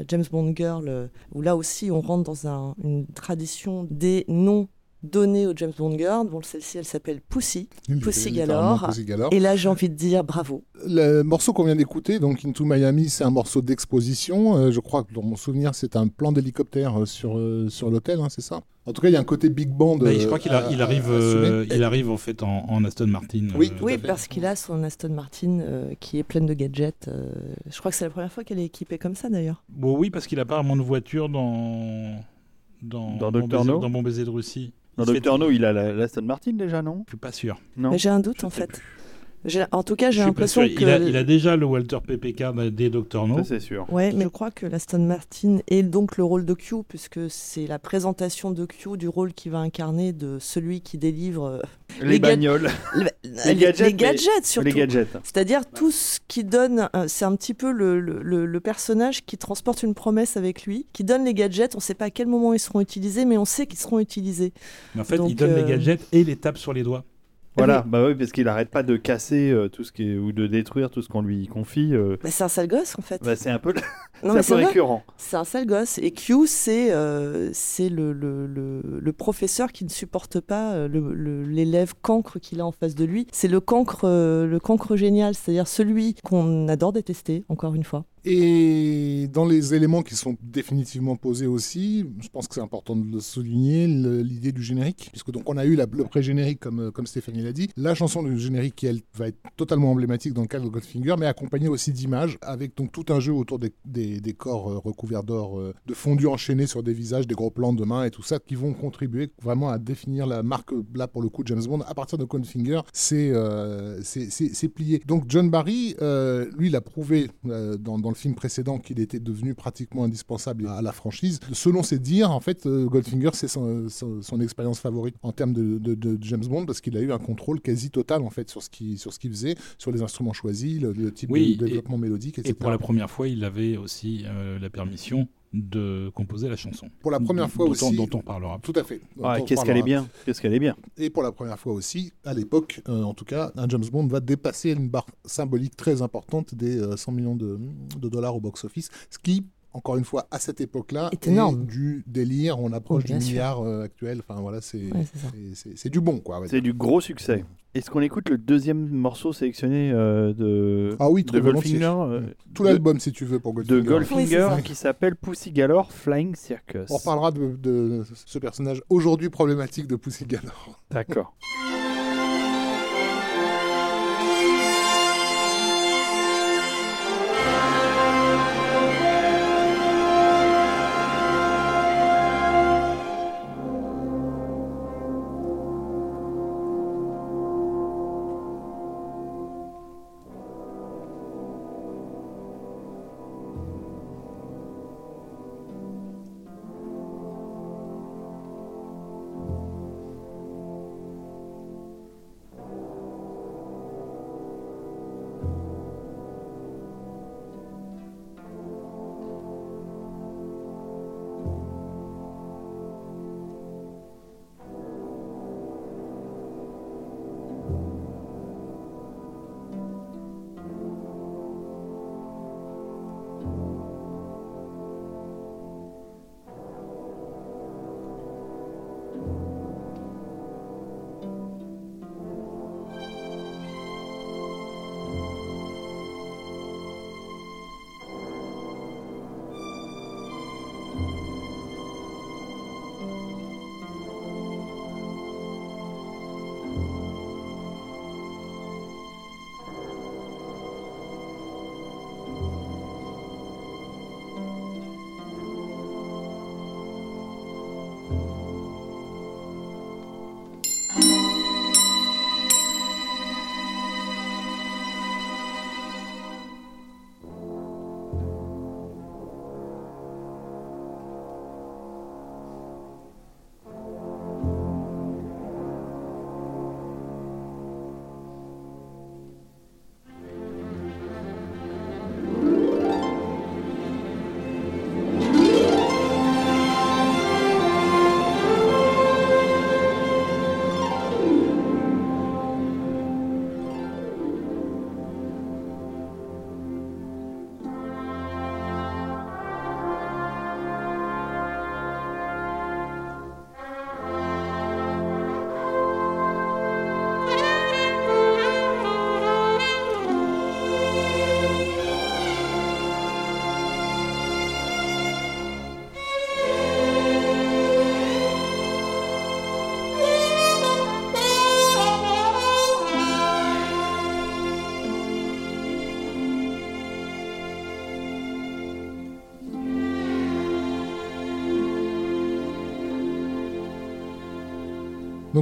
James Bond Girl, euh, où là aussi on rentre dans une tradition des noms donnée au James Bond Girl. Bon, celle-ci, elle s'appelle Pussy, Pussy Galore. Et là, j'ai envie de dire bravo. Le morceau qu'on vient d'écouter, donc Into Miami, c'est un morceau d'exposition. Euh, je crois que dans mon souvenir, c'est un plan d'hélicoptère euh, sur, euh, sur l'hôtel, hein, c'est ça? En tout cas, il y a un côté big band. Je crois qu'il il arrive, il arrive en fait en, Aston Martin. Oui, oui parce qu'il a son Aston Martin qui est pleine de gadgets. je crois que c'est la première fois qu'elle est équipée comme ça d'ailleurs. Bon, oui, parce qu'il a pas vraiment de voiture dans dans, dans, dans Bon baiser de Russie. Dans Docteur No, il a l'Aston Martin déjà, non? Je suis pas sûr. Non. J'ai un doute en fait. En tout cas, j'ai l'impression que. Il a, déjà le Walter PPK des Dr. No. c'est sûr. Ouais, mais je crois que l'Aston Martin est donc le rôle de Q, puisque c'est la présentation de Q du rôle qu'il va incarner de celui qui délivre. Euh, les, bagnoles. les, gadgets, les gadgets surtout. Les gadgets. C'est-à-dire tout ce qui donne. C'est un petit peu le, le, le, personnage qui transporte une promesse avec lui, qui donne les gadgets. On ne sait pas à quel moment ils seront utilisés, mais on sait qu'ils seront utilisés. Mais en fait, il donne les euh, gadgets et les tape sur les doigts. Voilà, bah oui, parce qu'il arrête pas de casser euh, tout ce qui est, ou de détruire tout ce qu'on lui confie. Euh. Bah, c'est un sale gosse en fait. Bah, c'est un peu, un peu récurrent. C'est un sale gosse. Et Q, c'est euh, c'est le, le, le, professeur qui ne supporte pas l'élève cancre qu'il a en face de lui. C'est le cancre, le cancre génial, c'est-à-dire celui qu'on adore détester, encore une fois. Et dans les éléments qui sont définitivement posés aussi, je pense que c'est important de le souligner, l'idée du générique, puisque donc on a eu la, le pré-générique comme, comme Stéphanie l'a dit, la chanson du générique qui elle va être totalement emblématique dans le cadre de Goldfinger, mais accompagnée aussi d'images, avec donc tout un jeu autour des, des, corps euh, recouverts d'or, euh, de fondus enchaînés sur des visages, des gros plans de mains et tout ça, qui vont contribuer vraiment à définir la marque, là pour le coup, James Bond, à partir de Goldfinger, c'est euh, plié. Donc John Barry, lui, il a prouvé dans, dans le film précédent qu'il était devenu pratiquement indispensable à la franchise. Selon ses dires, en fait, euh, Goldfinger, c'est son, expérience favorite en termes de, James Bond parce qu'il a eu un contrôle quasi total en fait sur ce qu'il sur ce qu'il faisait, sur les instruments choisis, le, type de développement mélodique, etc. Et pour la première fois, il avait aussi euh, la permission de composer la chanson. Pour la première fois aussi. Dont on parlera. Tout à fait. Ah, qu'est-ce qu'elle est bien. Qu'est-ce qu'elle est bien. Et pour la première fois aussi, à l'époque, euh, en tout cas, un James Bond va dépasser une barre symbolique très importante des 100 euh, millions de, dollars au box-office, ce qui encore une fois, à cette époque-là, est énorme. du délire. On approche du milliard euh, actuel. Enfin voilà, c'est c'est du bon, quoi. C'est du gros succès. Est-ce qu'on écoute le deuxième morceau sélectionné euh, de, ah oui, de Goldfinger euh, Tout l'album, si tu veux, pour Goldfinger. De Goldfinger, qui s'appelle Pussy Galore Flying Circus. On reparlera de, de ce personnage aujourd'hui problématique de Pussy Galore. D'accord.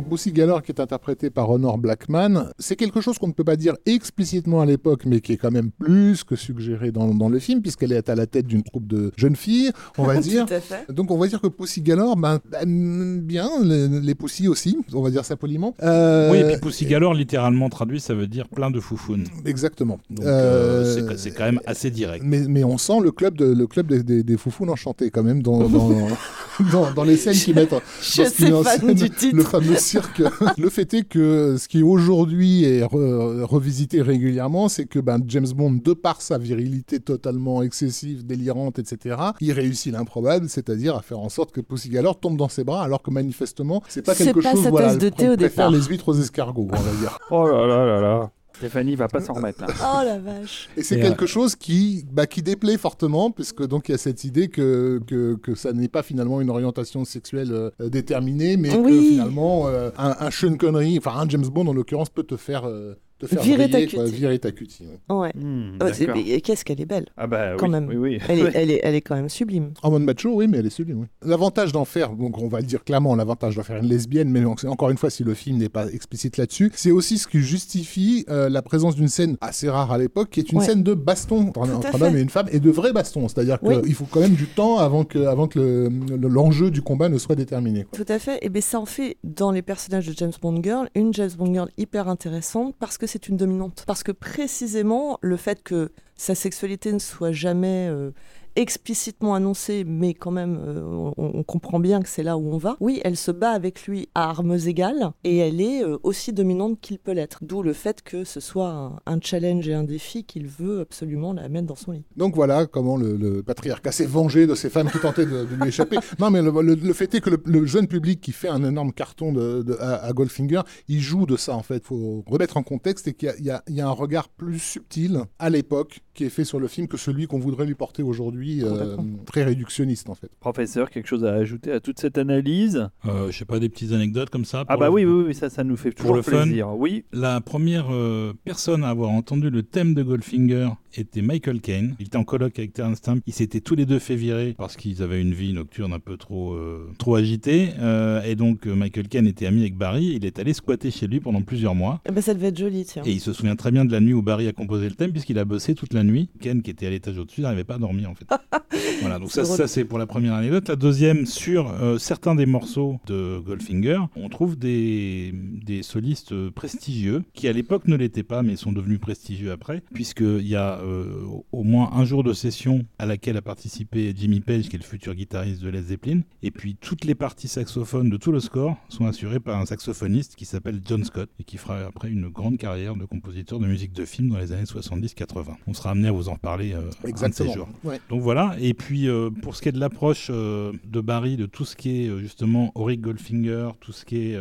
Donc Pussy Galore qui est interprété par Honor Blackman, c'est quelque chose qu'on ne peut pas dire explicitement à l'époque, mais qui est quand même plus que suggéré dans, dans le film, puisqu'elle est à la tête d'une troupe de jeunes filles, on va dire. Tout à fait. Donc on va dire que Pussy Galore, ben, aime bien les, les Pussy aussi, on va dire ça poliment. Euh, Oui, et puis Pussy Galore, littéralement traduit, ça veut dire plein de foufounes. Exactement. Donc Euh, euh, c'est- c'est quand même assez direct. Mais, mais on sent le club, de, le club des, des, des foufounes enchantés quand même dans, dans, dans, dans les scènes qui mettent en- Je dans ce qui met suis en fan scène du titre. le fameux cirque. le fait est que ce qui aujourd'hui est re- revisité régulièrement, c'est que ben, James Bond, de par sa virilité totalement excessive, délirante, etc., il réussit l'improbable, c'est-à-dire à faire en sorte que Pussy Galore tombe dans ses bras, alors que manifestement, c'est pas quelque pas chose. sa voilà, tasse de elle thé au préfère départ. les huîtres aux escargots, on va dire. Oh là là là là. Stéphanie va pas s'en remettre là. Oh la vache. Et c'est quelque chose qui, bah, qui déplaît fortement, puisque donc il y a cette idée que, que, que ça n'est pas finalement une orientation sexuelle euh, déterminée, mais que finalement euh, un, un Sean Connery, enfin un James Bond en l'occurrence, peut te faire, euh, te faire Virer vriller, ta quoi, cutie. virer ta cutie. ouais. Ouais. Hmm, Oh, c'est- d'accord. mais Qu'est-ce qu'elle est belle. Ah bah quand oui, même. oui, oui. Elle est, elle, est, elle est quand même sublime. En mode macho, oui, mais elle est sublime. Oui. L'avantage d'en faire, donc on va le dire clairement, l'avantage d'en faire une lesbienne, mais donc, encore une fois, si le film n'est pas explicite là-dessus, c'est aussi ce qui justifie euh, la présence d'une scène assez rare à l'époque, qui est une Ouais. scène de baston entre, un homme et une femme, et de vrais bastons. C'est-à-dire Oui. qu'il faut quand même du temps avant que, avant que le- le- l'enjeu du combat ne soit déterminé. quoi. Tout à fait. Et bien ça en fait dans les personnages de James Bond Girl une James Bond Girl hyper intéressante parce que c'est une dominante. Parce que précisément le fait que sa sexualité ne soit jamais euh, explicitement annoncée, mais quand même euh, on, on comprend bien que c'est là où on va. Oui, elle se bat avec lui à armes égales et elle est euh, aussi dominante qu'il peut l'être. D'où le fait que ce soit un, un challenge et un défi qu'il veut absolument la mettre dans son lit. Donc voilà comment le, le patriarcat s'est vengé de ces femmes qui tentaient de, de lui échapper. Non, mais le, le- le fait est que le, jeune public qui fait un énorme carton de, de- à, à Goldfinger, il joue de ça en fait. Il faut remettre en contexte et qu'il y a un regard plus subtil à l'époque qui est fait sur le film que celui qu'on voudrait lui porter aujourd'hui, euh, très réductionniste en fait. Professeur, quelque chose à ajouter à toute cette analyse? Euh, je sais pas, des petites anecdotes comme ça. Ah bah le- oui, oui, oui, ça, ça nous fait Pour toujours le fun. plaisir. Oui, La première euh, personne à avoir entendu le thème de Goldfinger était Michael Caine. Il était en colloque avec Terence Stamp. Ils s'étaient tous les deux fait virer parce qu'ils avaient une vie nocturne un peu trop, euh, trop agitée. Euh, et donc euh, Michael Caine était ami avec Barry. Il est allé squatter chez lui pendant plusieurs mois. Eh ben, ça devait être joli, tiens. Et il se souvient très bien de la nuit où Barry a composé le thème puisqu'il a bossé toute la nuit. Ken, qui était à l'étage au-dessus, n'arrivait pas à dormir en fait. voilà, donc ça, ça c'est pour la première anecdote. La deuxième, sur euh, certains des morceaux de Goldfinger, on trouve des, des solistes prestigieux qui à l'époque ne l'étaient pas mais sont devenus prestigieux après, puisqu'il y a euh, au moins un jour de session à laquelle a participé Jimmy Page, qui est le futur guitariste de Led Zeppelin. Et puis toutes les parties saxophones de tout le score sont assurées par un saxophoniste qui s'appelle John Scott et qui fera après une grande carrière de compositeur de musique de film dans les années 70-80. On sera amené à vous en parler euh, un de ces jours. Ouais. Donc voilà, et puis euh, pour ce qui est de l'approche euh, de Barry, de tout ce qui est euh, justement Auric Goldfinger, tout ce qui est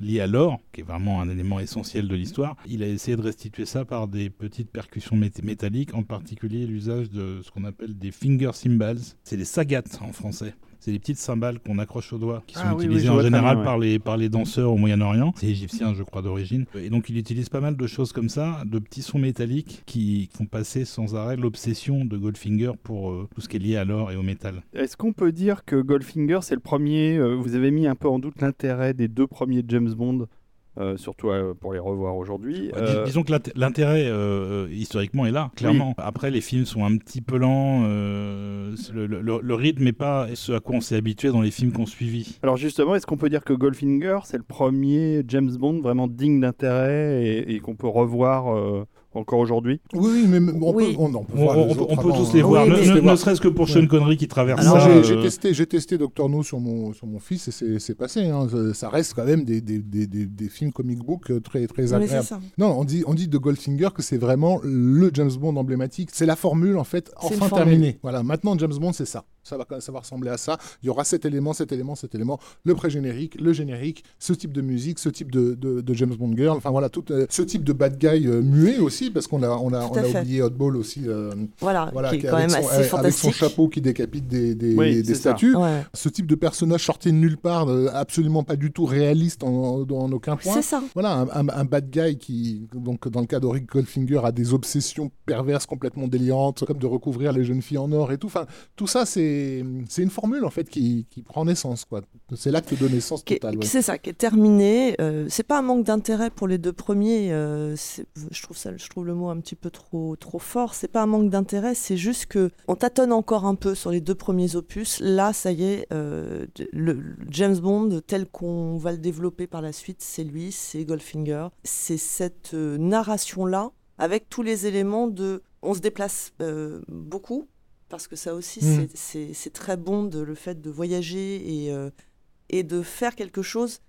lié à l'or, qui est vraiment un élément essentiel de l'histoire, il a essayé de restituer ça par des petites percussions mét- métalliques, en particulier l'usage de ce qu'on appelle des finger cymbals, c'est des sagats en français. C'est des petites cymbales qu'on accroche au doigt, qui sont Ah oui, oui, utilisées en général bien, ouais. par, les, par les danseurs au Moyen-Orient. C'est égyptien, je crois, d'origine. Et donc, il utilise pas mal de choses comme ça, de petits sons métalliques qui font passer sans arrêt l'obsession de Goldfinger pour euh, tout ce qui est lié à l'or et au métal. Est-ce qu'on peut dire que Goldfinger, c'est le premier euh, Vous avez mis un peu en doute l'intérêt des deux premiers James Bond, euh, surtout euh, pour les revoir aujourd'hui. Dis- Euh, disons que l'int- l'intérêt historiquement est là, clairement. Après, les films sont un petit peu lents, le, le- le rythme n'est pas ce à quoi on s'est habitué dans les films qu'on suivit. Alors justement, est-ce qu'on peut dire que Goldfinger, c'est le premier James Bond vraiment digne d'intérêt et, et qu'on peut revoir encore aujourd'hui Oui, oui, mais on Oui. peut, on, on peut On, voir on- les on- autres on peut avant, tous les hein. voir, Oui, ne, serait-ce que pour Sean Connery qui traverse Moi, ça. j'ai euh, j'ai testé, j'ai testé Doctor No sur mon, sur mon fils et c'est- c'est passé. hein. Ça reste quand même des, des, des, des, des films comic book euh, très, très agréables. Non, on dit, on dit de Goldfinger que c'est vraiment le James Bond emblématique. C'est la formule, en fait, enfin terminée. Voilà, maintenant, James Bond, c'est ça. Ça va, ça va ressembler à ça. Il y aura cet élément, cet élément, cet élément, le pré-générique, le générique, ce type de musique, ce type de, de, de James Bond girl. Enfin, voilà, tout, euh, ce type de bad guy euh, muet aussi, parce qu'on a, on a, on a oublié Hotball aussi. euh, Voilà, voilà, qui est quand avec même son- assez avec- avec son chapeau qui décapite des, des, Oui, statues. Ouais. Ce type de personnage sorti de nulle part, euh, absolument pas du tout réaliste en, en aucun point. C'est ça. Voilà, un, un- un bad guy qui, donc dans le cas d'Auric Goldfinger, a des obsessions perverses complètement délirantes, comme de recouvrir les jeunes filles en or et tout. Enfin, tout ça, c'est c'est une formule en fait qui, qui prend naissance. quoi. C'est l'acte de naissance total. Ouais. C'est ça, qui est terminé. Euh, c'est pas un manque d'intérêt pour les deux premiers. Euh, je, trouve ça, je trouve le mot un petit peu trop, trop fort. C'est pas un manque d'intérêt, c'est juste que on tâtonne encore un peu sur les deux premiers opus. Là, ça y est, euh, le James Bond tel qu'on va le développer par la suite, c'est lui, c'est Goldfinger. C'est cette euh, narration-là, avec tous les éléments de... On se déplace euh, beaucoup, parce que ça aussi, Mm. c'est- c'est très bon, de, le fait de voyager et, euh, et de faire quelque chose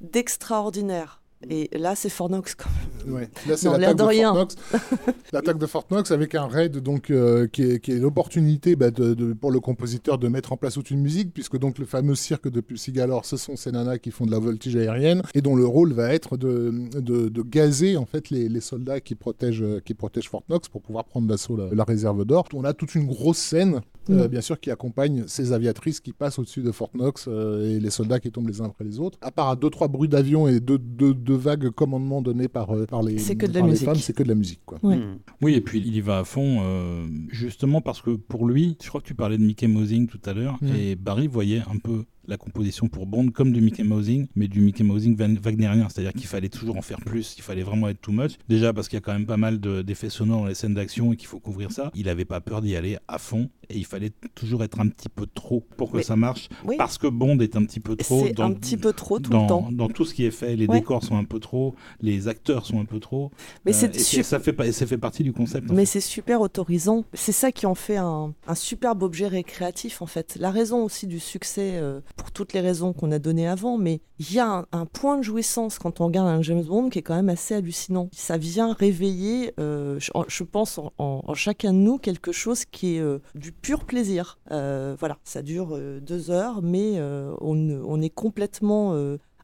d'extraordinaire. Et là, c'est Fornox quand même. Ouais. Là, c'est l'attaque de. Fort Knox. L'attaque de Fort Knox avec un raid donc euh, qui est, qui est l'opportunité bah, de- de- pour le compositeur de mettre en place toute une musique, puisque donc le fameux cirque de Pulsigalore, ce sont ces nanas qui font de la voltige aérienne et dont le rôle va être de, de, de gazer en fait les, les soldats qui protègent euh, qui protègent Fort Knox pour pouvoir prendre d'assaut la, la réserve d'or. On a toute une grosse scène. euh, Mm. bien sûr, qui accompagne ces aviatrices qui passent au-dessus de Fort Knox euh, et les soldats qui tombent les uns après les autres. À part à deux trois bruits d'avion et deux, deux, deux vagues commandements donnés par, euh, par les, C'est que de par les femmes, c'est que de la musique. Quoi. Ouais. Hmm. Oui, et puis il y va à fond, euh, justement parce que pour lui, je crois que tu parlais de Mickey Mousing tout à l'heure, Mm. et Barry voyait un peu la composition pour Bond comme du Mickey Mousing, mais du Mickey Mousing wagnérien, c'est-à-dire qu'il fallait toujours en faire plus, il fallait vraiment être too much. Déjà parce qu'il y a quand même pas mal de- d'effets sonores dans les scènes d'action et qu'il faut couvrir ça. Il avait pas peur d'y aller à fond, et il fallait toujours être un petit peu trop pour que Mais- ça marche, Oui, parce que Bond est un petit peu trop c'est dans, un petit peu trop tout dans, le temps. dans tout ce qui est fait. Les Ouais. décors sont un peu trop, les acteurs sont un peu trop. Mais Euh, c'est et su- ça fait ça fait partie du concept. Mais c'est super autorisant. C'est ça qui en fait un, un superbe objet récréatif, en fait. La raison aussi du succès, euh, pour toutes les raisons qu'on a données avant, mais il y a un, point de jouissance quand on regarde un James Bond qui est quand même assez hallucinant. Ça vient réveiller, euh, je, en- je pense, en, chacun de nous, quelque chose qui est euh, du pur plaisir. Euh, voilà, ça dure deux heures, mais on, est complètement...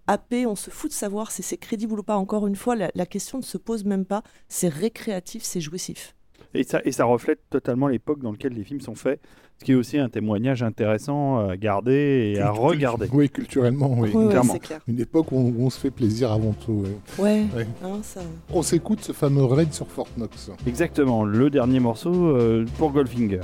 happé, on se fout de savoir si c'est crédible ou pas. Encore une fois, la, question ne se pose même pas. C'est récréatif, c'est jouissif. Et ça reflète totalement l'époque dans laquelle les films sont faits, ce qui est aussi un témoignage intéressant à garder et à regarder. Oui, culturellement, oui. Clair. Une époque où on, où on se fait plaisir avant tout. ouais. Ouais, Ouais. hein, ça... On s'écoute ce fameux raid sur Fort Knox. Exactement, le dernier morceau euh, pour Goldfinger.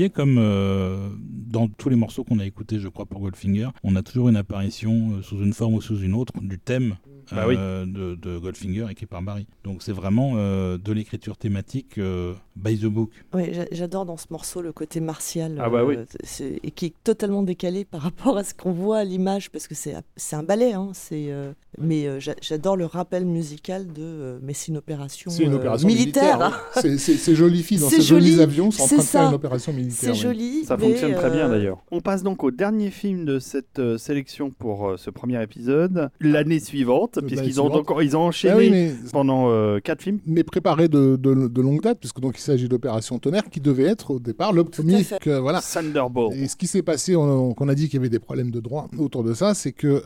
Voyez comme dans tous les morceaux qu'on a écoutés, je crois, pour Goldfinger, on a toujours une apparition sous une forme ou sous une autre du thème bah de, de, Goldfinger écrit par Barry. Donc c'est vraiment de l'écriture thématique by the book. Oui, j'adore dans ce morceau le côté martial ah bah oui. et qui est totalement décalé par rapport à ce qu'on voit à l'image parce que c'est un ballet, hein, c'est mais euh, j'adore le rappel musical de euh, mais c'est une opération, une euh, opération militaire. Hein. C'est joli filles dans ces jolis avions sont en train de faire une opération militaire. C'est joli. Ça fonctionne très bien d'ailleurs. On passe donc au dernier film de cette sélection pour ce premier épisode, l'année suivante, puisqu'ils ont encore ils ont enchaîné ah pendant quatre films. Mais préparé de, de, longue date, puisque donc il s'agit d'Opération Tonnerre qui devait être au départ le premier. Que, voilà. Thunderbolt. Et ce qui s'est passé, on, on, a dit qu'il y avait des problèmes de droit autour de ça, c'est que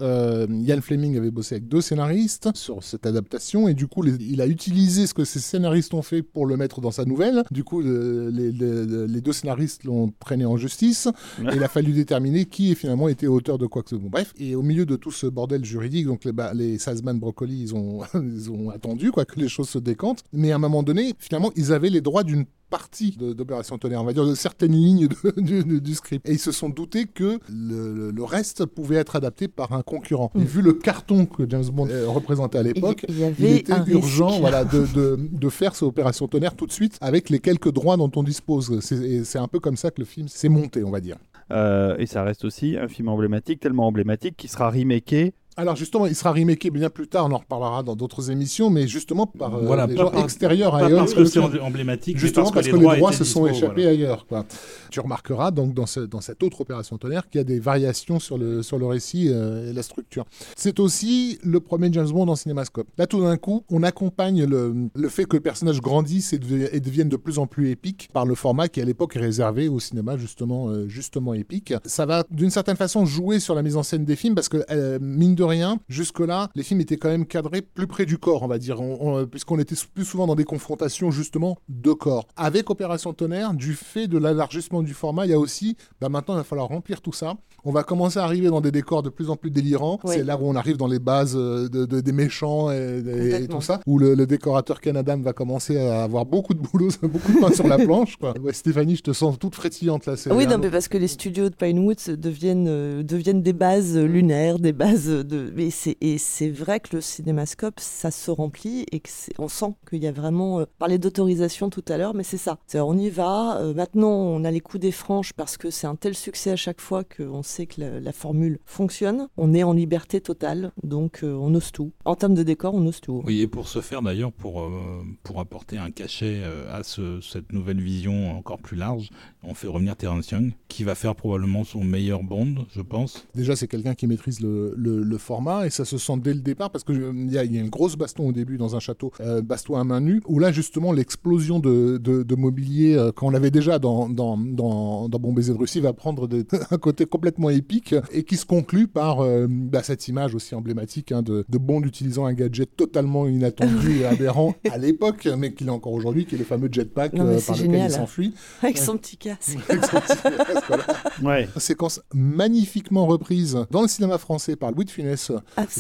Ian Fleming avait bossé avec deux scénaristes sur cette adaptation et du coup il a utilisé ce que ces scénaristes ont fait pour le mettre dans sa nouvelle. Du coup les, deux scénaristes l'ont traîné en justice et il a fallu déterminer qui est finalement été auteur de quoi que ce soit. Bref, et au milieu de tout ce bordel juridique, donc les, bah, les Salzman Broccoli ils ont, ils ont attendu quoi que les choses se décantent, mais à un moment donné finalement ils avaient les droits d'une partie d'Opération Tonnerre, on va dire de certaines lignes du, script. Et ils se sont doutés que le, reste pouvait être adapté par un concurrent. Et mm. vu le carton que James Bond euh, représentait à l'époque, il, était urgent voilà, de, de, faire cette Opération Tonnerre tout de suite avec les quelques droits dont on dispose. C'est un peu comme ça que le film s'est monté, on va dire. Euh, et ça reste aussi un film emblématique, tellement emblématique qu'il sera remaké alors justement, il sera remaké bien plus tard, on en reparlera dans d'autres émissions, mais justement par euh, des gens extérieurs ailleurs. Parce que c'est emblématique, justement parce, que, les droits, se sont échappés ailleurs. Quoi. Tu remarqueras donc dans, ce, dans, cette autre opération tonnerre qu'il y a des variations sur le, sur le récit euh, et la structure. C'est aussi le premier James Bond en cinémascope. Là, tout d'un coup, on accompagne le, le, fait que le personnage grandisse et, et, devienne de plus en plus épique par le format qui à l'époque est réservé au cinéma justement, euh, justement épique. Ça va d'une certaine façon jouer sur la mise en scène des films parce que mine de rien, jusque-là, les films étaient quand même cadrés plus près du corps, on va dire, puisqu'on était plus souvent dans des confrontations justement de corps. Avec Opération Tonnerre, du fait de l'élargissement du format, il y a aussi, bah maintenant il va falloir remplir tout ça. On va commencer à arriver dans des décors de plus en plus délirants. C'est là où on arrive dans les bases euh, de, des méchants et, tout ça, où le, décorateur Canadam va commencer à avoir beaucoup de boulot, beaucoup de pain sur la planche. Stéphanie, je te sens toute frétillante là. Oui, non, mais parce que les studios de Pinewoods deviennent, euh, deviennent des bases lunaires, des bases de et c'est vrai que le cinémascope, ça se remplit et on sent qu'il y a vraiment. Euh, parler d'autorisation tout à l'heure, mais c'est ça. on y va. Euh, maintenant, on a les coups des franches parce que c'est un tel succès à chaque fois qu'on sait que la, formule fonctionne. On est en liberté totale, donc euh, on ose tout. En termes de décor, on ose tout. Oui, et pour ce faire d'ailleurs, pour, pour apporter un cachet à ce, cette nouvelle vision encore plus large, on fait revenir Terence Young, qui va faire probablement son meilleur Bond, je pense. Déjà, c'est quelqu'un qui maîtrise le, le format et ça se sent dès le départ parce qu'il y, a, y a une grosse baston au début dans un château, euh, baston à main nue, où là justement l'explosion de, de, mobilier euh, qu'on avait déjà dans, dans, dans, dans Bon baiser de Russie va prendre un côté complètement épique et qui se conclut par euh, bah, cette image aussi emblématique hein, de, de Bond utilisant un gadget totalement inattendu et aberrant à l'époque, mais qu'il est encore aujourd'hui, qui est le fameux jetpack par lequel il s'enfuit. Avec son petit casque. ouais. Séquence magnifiquement reprise dans le cinéma français par Louis de Funès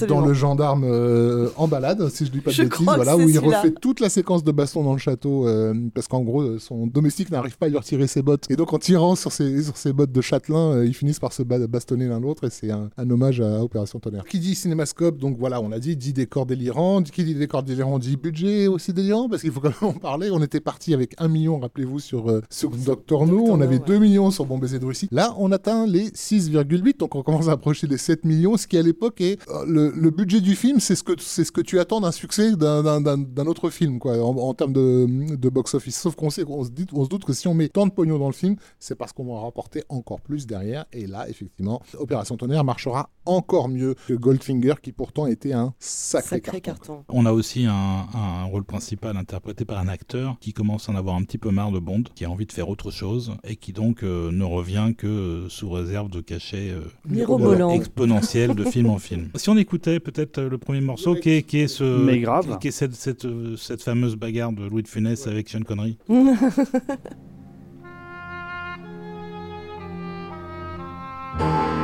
dans le gendarme euh, en balade, si je dis pas de bêtises, voilà, où il refait toute la séquence de baston dans le château, euh, parce qu'en gros, son domestique n'arrive pas à lui retirer ses bottes. Et donc, en tirant sur ses, sur ses bottes de châtelain, euh, ils finissent par se bastonner l'un l'autre, et c'est un, hommage à Opération Tonnerre. Qui dit cinémascope, donc voilà, on l'a dit, dit décor délirant. Qui dit décor délirant dit budget aussi délirant, parce qu'il faut quand même en parler. On était parti avec un million, rappelez-vous, sur, sur Doctor No, on avait 2 millions sur Bon Baiser de Russie. Là, on atteint les 6,8, donc on commence à approcher les 7 millions, ce qui à l'époque est le, le budget du film, c'est ce que c'est ce que tu attends d'un succès d'un autre film, quoi, en, termes de, de box-office. Sauf qu'on sait, on se, dit, on se doute que si on met tant de pognon dans le film, c'est parce qu'on va rapporter encore plus derrière. Et là, effectivement, Opération Tonnerre marchera encore mieux que Goldfinger, qui pourtant était un sacré, carton. On a aussi un, un, rôle principal interprété par un acteur qui commence à en avoir un petit peu marre de Bond, qui a envie de faire autre chose et qui donc euh, ne revient que sous réserve de cachets euh, exponentiels de film en film. Si on écoutait peut-être euh, le premier morceau qui est, qui est ce, Mais grave. Qui, est cette, cette, cette, fameuse bagarre de Louis de Funès avec Sean Connery.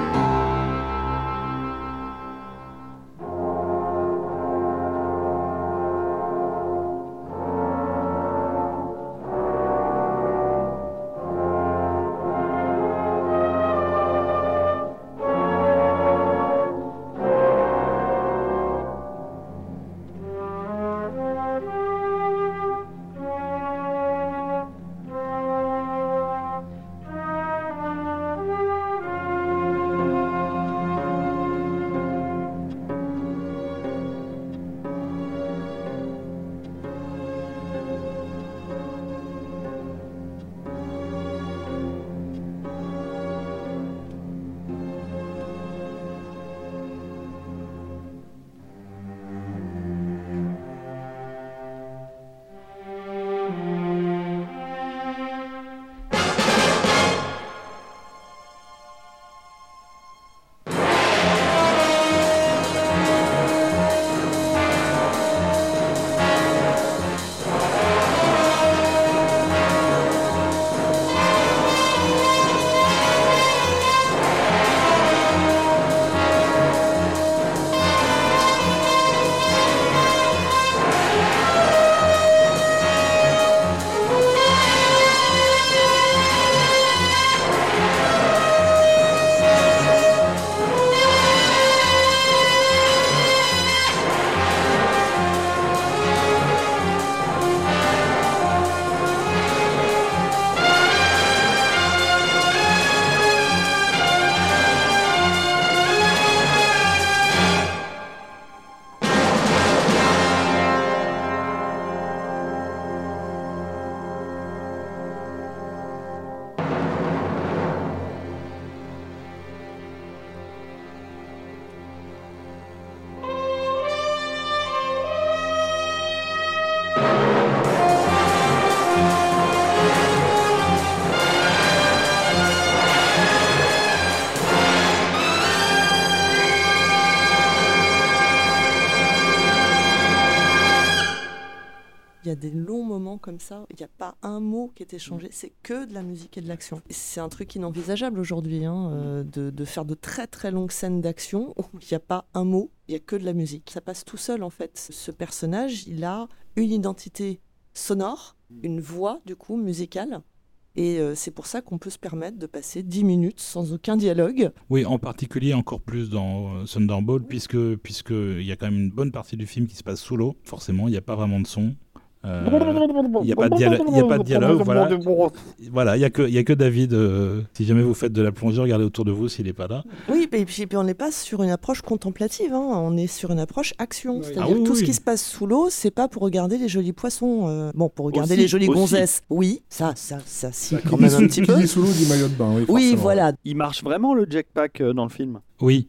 comme ça, il n'y a pas un mot qui est échangé, mm. c'est que de la musique et de l'action. C'est un truc inenvisageable aujourd'hui, hein, euh, de, de, faire de très très longues scènes d'action où il n'y a pas un mot, il n'y a que de la musique. Ça passe tout seul en fait. Ce personnage, il a une identité sonore, mm. une voix du coup musicale, et euh, c'est pour ça qu'on peut se permettre de passer 10 minutes sans aucun dialogue. Oui, en particulier encore plus dans euh, Thunderbolt, puisque puisqu'il y a quand même une bonne partie du film qui se passe sous l'eau. Forcément, il n'y a pas vraiment de son. Euh, il n'y a, pas de dialogue, voilà. Voilà, il n'y a, que, a que David. Euh, si jamais vous faites de la plongée, regardez autour de vous s'il n'est pas là. Oui, et puis, puis on n'est pas sur une approche contemplative, hein. on est sur une approche action. C'est-à-dire ah tout ce qui se passe sous l'eau, c'est pas pour regarder les jolis poissons. Euh, bon, pour regarder les jolies gonzesses, oui, ça, ça, ça, si, quand même un petit peu. Qui sous l'eau dit maillot de bain, oui. Oui, voilà. Il marche vraiment le jetpack dans le film? Oui.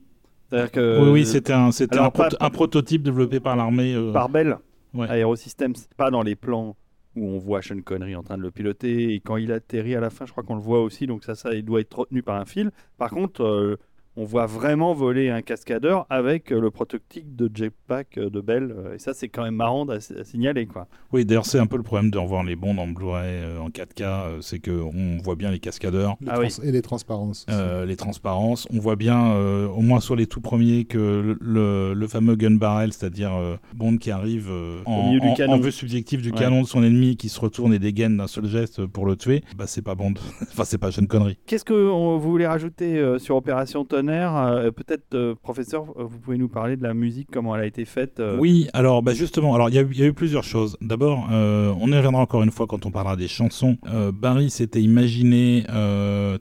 Que... Oui, oui, c'était un, un, un, prototype développé par l'armée. Par Bell Ouais. Aérosystems, pas dans les plans où on voit Sean Connery en train de le piloter et quand il atterrit à la fin, je crois qu'on le voit aussi, donc ça, ça, il doit être retenu par un fil. Par contre, euh, on voit vraiment voler un cascadeur avec euh, le prototype de jetpack euh, de Bell. Euh, et ça, c'est quand même marrant à, signaler. Quoi. Oui, d'ailleurs, c'est un peu le problème de revoir les bons en Blu-ray en 4K. C'est qu'on voit bien les cascadeurs. Ah et les transparences. les transparences. On voit bien, au moins sur les tout premiers, que le, fameux gun barrel, c'est-à-dire Bond qui arrive en, en, vue subjective du canon de son ennemi, qui se retourne et dégaine d'un seul geste pour le tuer, bah, c'est pas Bond. enfin, c'est pas Sean Connery. Qu'est-ce que vous voulez rajouter sur Opération Euh, peut-être, euh, professeur, euh, vous pouvez nous parler de la musique, comment elle a été faite Oui, alors bah, justement, alors il y, a eu plusieurs choses. D'abord, on y reviendra encore une fois quand on parlera des chansons. Barry s'était imaginé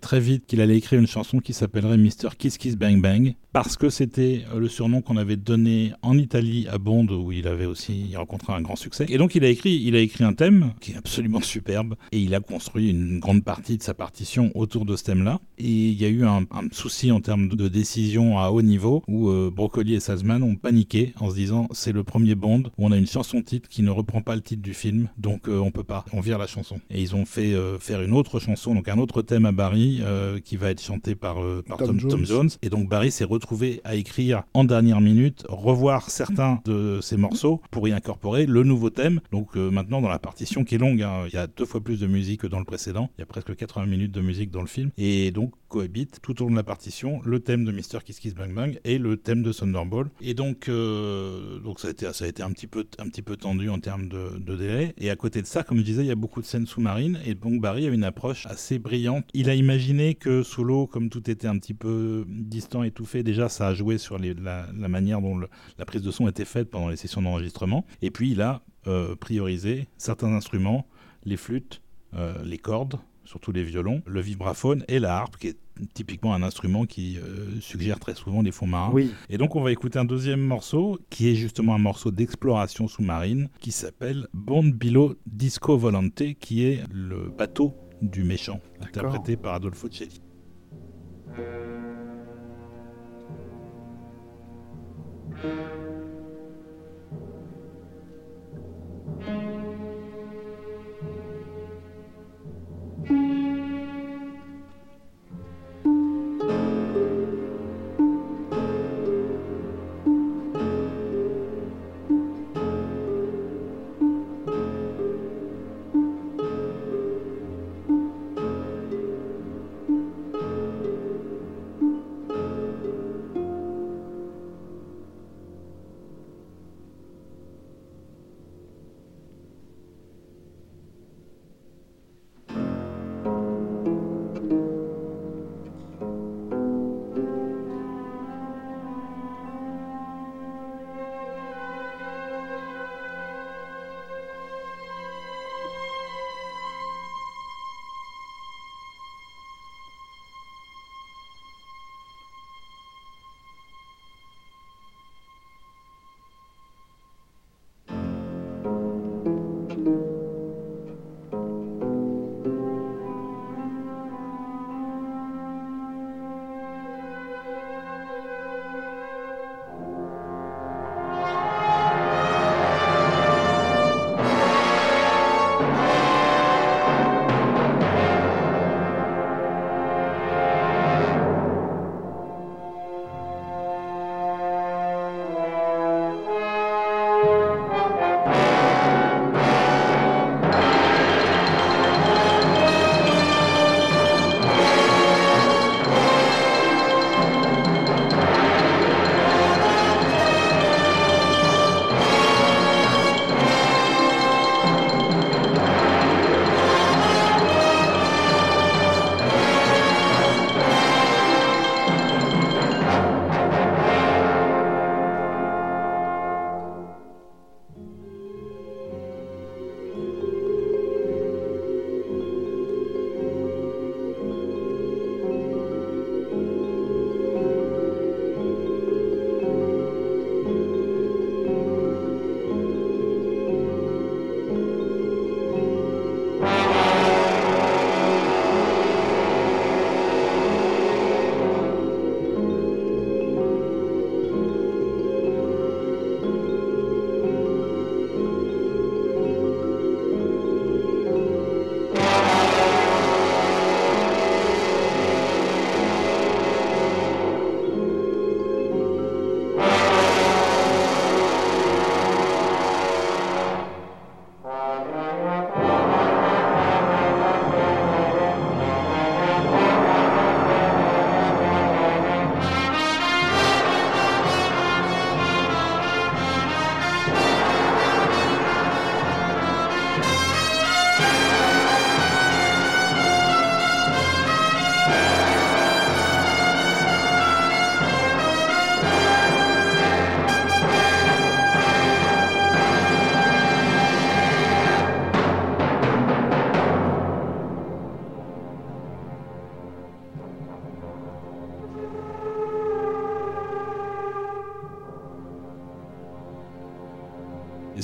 très vite qu'il allait écrire une chanson qui s'appellerait Mr. Kiss Kiss Bang Bang parce que c'était le surnom qu'on avait donné en Italie à Bond où il avait aussi rencontré un grand succès. Et donc il a écrit, il a écrit un thème qui est absolument superbe et il a construit une grande partie de sa partition autour de ce thème-là. Et il y a eu un, un souci en termes de décision à haut niveau où euh, Broccoli et Salzman ont paniqué en se disant c'est le premier Bond où on a une chanson titre qui ne reprend pas le titre du film donc euh, on peut pas on vire la chanson. Et ils ont fait euh, faire une autre chanson donc un autre thème à Barry qui va être chanté par, Tom, Jones. et donc Barry s'est retrouvé à écrire en dernière minute revoir certains de ses morceaux pour y incorporer le nouveau thème. Donc maintenant dans la partition qui est longue hein, il y a deux fois plus de musique que dans le précédent. Il y a presque 80 minutes de musique dans le film. Et donc cohabite tout au long de la partition le thème de Mr. Kiss Kiss Bang Bang et le thème de Thunderball. Et donc, euh, donc ça, a été, ça a été un petit peu, un petit peu tendu en termes de, délai. Et à côté de ça, comme je disais, il y a beaucoup de scènes sous-marines. Et donc Barry a une approche assez brillante. Il a imaginé que sous l'eau, comme tout était un petit peu distant, étouffé, déjà ça a joué sur la, manière dont la prise de son était faite pendant les sessions d'enregistrement. Et puis il a euh, priorisé certains instruments, les flûtes, euh, les cordes, surtout les violons, le vibraphone et la harpe, qui est typiquement un instrument qui euh, suggère très souvent les fonds marins. Et donc on va écouter un deuxième morceau qui est justement un morceau d'exploration sous-marine qui s'appelle Bilo Disco Volante qui est le bateau du méchant interprété par Adolfo Celli.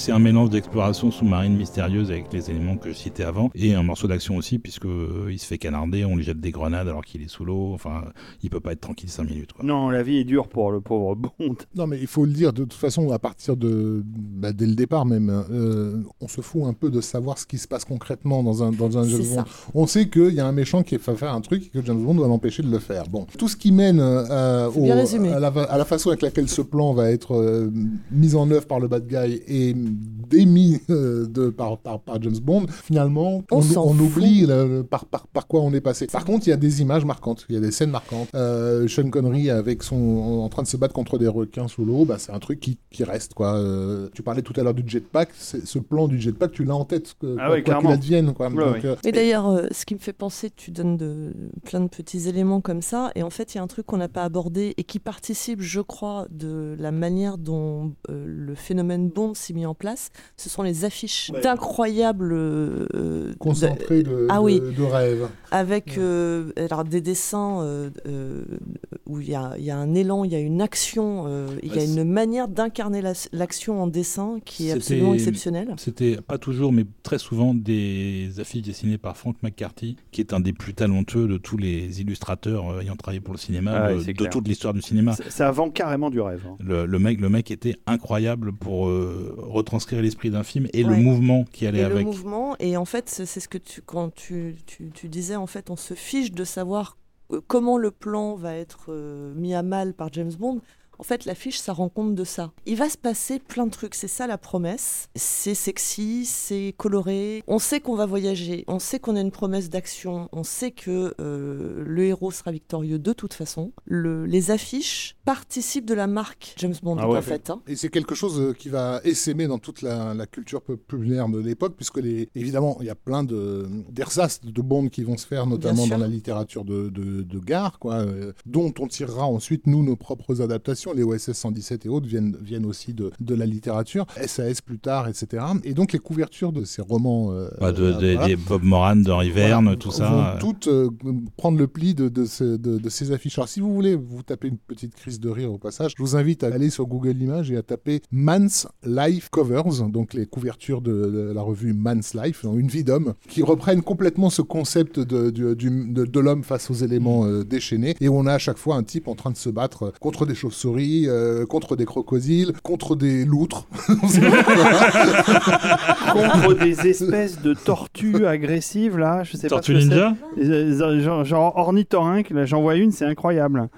C'est un mélange d'exploration sous-marine mystérieuse avec les éléments que je citais avant et un morceau d'action aussi puisque euh, il se fait canarder, on lui jette des grenades alors qu'il est sous l'eau. Enfin, il peut pas être tranquille 5 minutes. Quoi. Non, la vie est dure pour le pauvre Bond. Non, mais il faut le dire de toute façon à partir de bah, dès le départ même, euh, on se fout un peu de savoir ce qui se passe concrètement dans un dans un James. Bond. On sait qu'il y a un méchant qui va faire un truc et que James Bond doit l'empêcher de le faire. Bon, tout ce qui mène euh, au- à, la, à la façon avec laquelle ce plan va être euh, mis en œuvre par le bad guy et démis euh, de, par, par, par James Bond, finalement, On oublie le- par, par, par quoi on est passé. Par contre, il y a des images marquantes, il y a des scènes marquantes. Euh, Sean Connery avec son, en train de se battre contre des requins sous l'eau, bah, c'est un truc qui, qui reste. Quoi. Euh, tu parlais tout à l'heure du jetpack, ce plan du jetpack, tu l'as en tête, que, Ah quoi ouais, quoi qu'il advienne. Quoi. Ouais, Donc, ouais. euh, Et d'ailleurs, euh, ce qui me fait penser, tu donnes de, plein de petits éléments comme ça, et en fait, il y a un truc qu'on n'a pas abordé et qui participe, je crois, de la manière dont euh, le phénomène Bond s'est mis en place. Ce sont les affiches Ouais. d'incroyables euh, de, Ah de- oui. de rêve. avec euh, alors des dessins euh, euh, où il y a, il y a un élan, il y a une action, euh, il y a une manière d'incarner la- l'action en dessin qui est absolument exceptionnelle. C'était pas toujours, mais très souvent des affiches dessinées par Frank McCarthy, qui est un des plus talentueux de tous les illustrateurs euh, ayant travaillé pour le cinéma, Ah de, toute l'histoire du cinéma. Ça- Ça vend carrément du rêve. hein. Le, le mec, le mec était incroyable pour euh, retranscrire l'esprit d'un film et le mouvement qui allait Et avec. le mouvement, et en fait, c'est c'est ce que tu, quand tu, tu, tu disais, en fait, on se fiche de savoir euh, comment le plan va être euh, mis à mal par James Bond. En fait, l'affiche, ça rend compte de ça. Il va se passer plein de trucs, c'est ça la promesse. C'est sexy, c'est coloré. On sait qu'on va voyager, on sait qu'on a une promesse d'action, on sait que euh, le héros sera victorieux de toute façon. Le- les affiches participent de la marque James Bond, Ah ouais. en fait. hein. Et c'est quelque chose euh, qui va essaimer dans toute la, la culture populaire de l'époque, puisque les, évidemment, il y a plein de d'ersatz de Bond qui vont se faire, notamment dans la littérature de, de, de gare, quoi, euh, dont on tirera ensuite, nous, nos propres adaptations. Les OSS 117 et autres viennent, viennent aussi de, de la littérature, SAS plus tard, etc. Et donc, les couvertures de ces romans... euh, Bah, de- euh, de- voilà, Des Bob Moran, d'Henri Verne, voilà, tout vont ça. euh, toutes euh, prendre le pli de, de, ce- de- de ces affiches. Alors, si vous voulez vous taper une petite crise de rire au passage, je vous invite à aller sur Google Images et à taper Man's Life Covers, donc les couvertures de, la revue Man's Life, donc une vie d'homme, qui reprennent complètement ce concept de, du- du- de, de l'homme face aux éléments euh, déchaînés. Et on a à chaque fois un type en train de se battre contre des chauves-souris, euh, contre des crocodiles, contre des loutres. Contre des espèces de tortues agressives, là, je sais Tortue pas. ce que Ninja. Euh, genre ornithorynque, là, j'en vois une, c'est incroyable.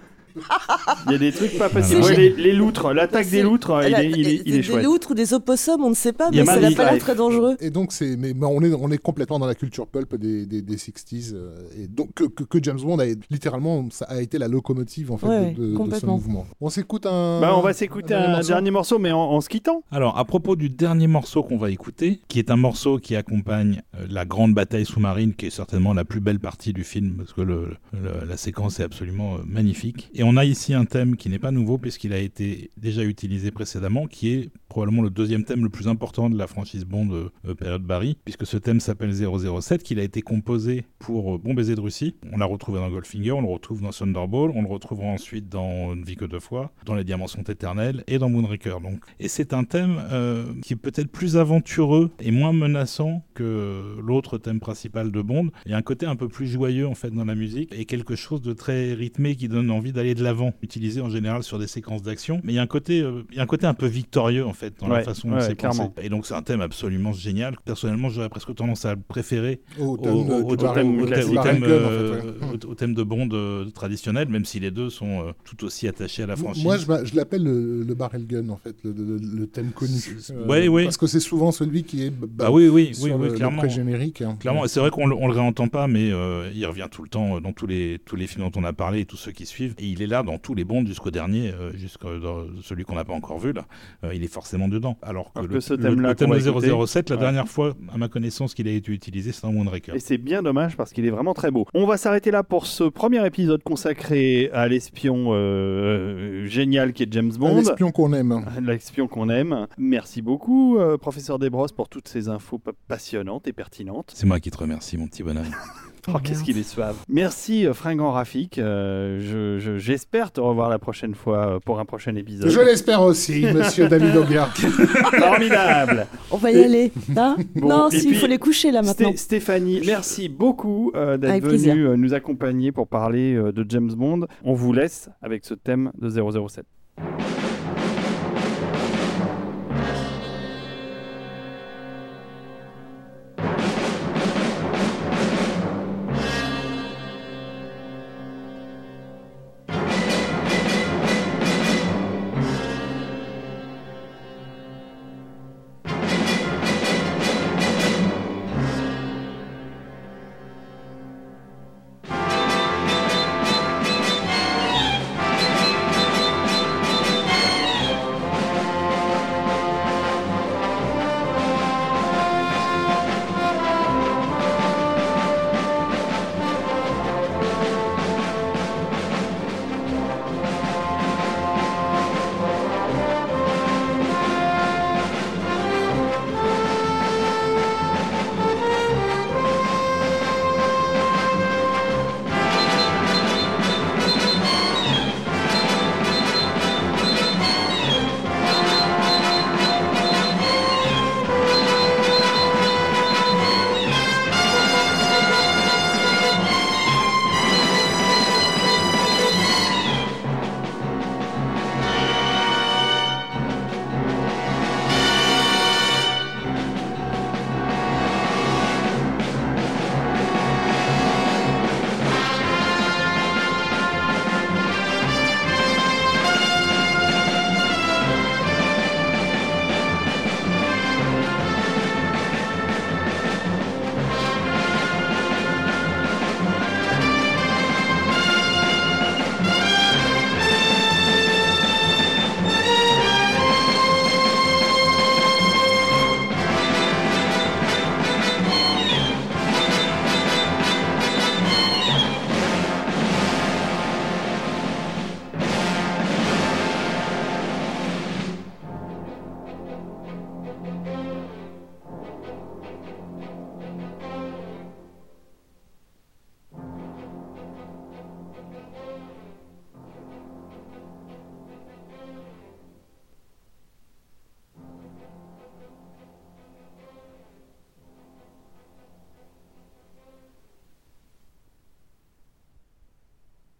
Il y a des trucs pas possibles. Ouais, les, les loutres, l'attaque des loutres, il Elle a- est, il est- il des, chouette. des loutres ou des opossums, on ne sait pas, mais ça n'a pas l'air très dangereux. Et donc, c'est, mais, mais on, est, on est complètement dans la culture pulp des, des, des 60s. euh, et donc, que, que, que James Bond a littéralement, ça a été la locomotive en fait, Ouais, de, de- de ce mouvement. On s'écoute un. Bah, on va s'écouter un un, morceau dernier morceau, mais en, en se quittant. Alors, à propos du dernier morceau qu'on va écouter, qui est un morceau qui accompagne euh, la grande bataille sous-marine, qui est certainement la plus belle partie du film, parce que le- le- la séquence est absolument euh, magnifique. Et on a ici un thème qui n'est pas nouveau, puisqu'il a été déjà utilisé précédemment, qui est probablement le deuxième thème le plus important de la franchise Bond euh, période Barry, puisque ce thème s'appelle 007, qu'il a été composé pour euh, Bon baiser de Russie. On l'a retrouvé dans Goldfinger, on le retrouve dans Thunderball, on le retrouvera ensuite dans Une vie que deux fois, dans Les Diamants sont éternels et dans Moonraker. Donc. Et c'est un thème euh, qui est peut-être plus aventureux et moins menaçant que l'autre thème principal de Bond. Il y a un côté un peu plus joyeux en fait dans la musique et quelque chose de très rythmé qui donne envie d'aller de l'avant, utilisé en général sur des séquences d'action. Mais il y a un côté, euh, il y a un côté un peu victorieux en fait dans la Ouais, façon dont ouais, c'est pensé. Et donc c'est un thème absolument génial. Personnellement, j'aurais presque tendance à le préférer Au thème, au- de- euh, Bond euh, traditionnel, même si les deux sont euh, tout aussi attachés à la franchise. Moi, je, je l'appelle le, le barrel gun, en fait, le, le- le thème connu. C'est- ouais, ouais. Parce que c'est souvent celui qui est. bah, Bah oui, oui, sur oui, oui, le, le clairement. pré-générique. hein. Clairement, c'est vrai qu'on le, on le réentend pas, mais euh, il revient tout le temps euh, dans tous les, tous les films dont on a parlé et tous ceux qui suivent. Et il est là dans tous les bonds jusqu'au dernier, euh, jusqu'au dans celui qu'on n'a pas encore vu là. Euh, il est forcément dedans. Alors que, Alors le, que ce le- thème-là le thème qu'on de va écouter, 007, la ouais. dernière fois, à ma connaissance, qu'il a été utilisé, c'est dans Moonraker. Et c'est bien dommage parce qu'il est vraiment très beau. On va s'arrêter là pour ce premier épisode consacré à l'espion euh, génial qui est James Un Bond. espion qu'on aime. L'espion qu'on aime. Merci beaucoup, euh, professeur Desbrosses, pour toutes ces infos pa- passionnantes et pertinentes. C'est moi qui te remercie, mon petit bonhomme. Oh, qu'est-ce qu'il est suave. Merci euh, Fringant Rafik. Euh, je- je- J'espère te revoir la prochaine fois euh, pour un prochain épisode. Je l'espère aussi, monsieur David Ogard. Formidable. On va y aller. hein Bon, non, et si, il puis, faut les coucher là maintenant. Sté- Stéphanie, merci beaucoup euh, d'être Avec plaisir. venue euh, nous accompagner pour parler euh, de James Bond. On vous laisse avec ce thème de 007.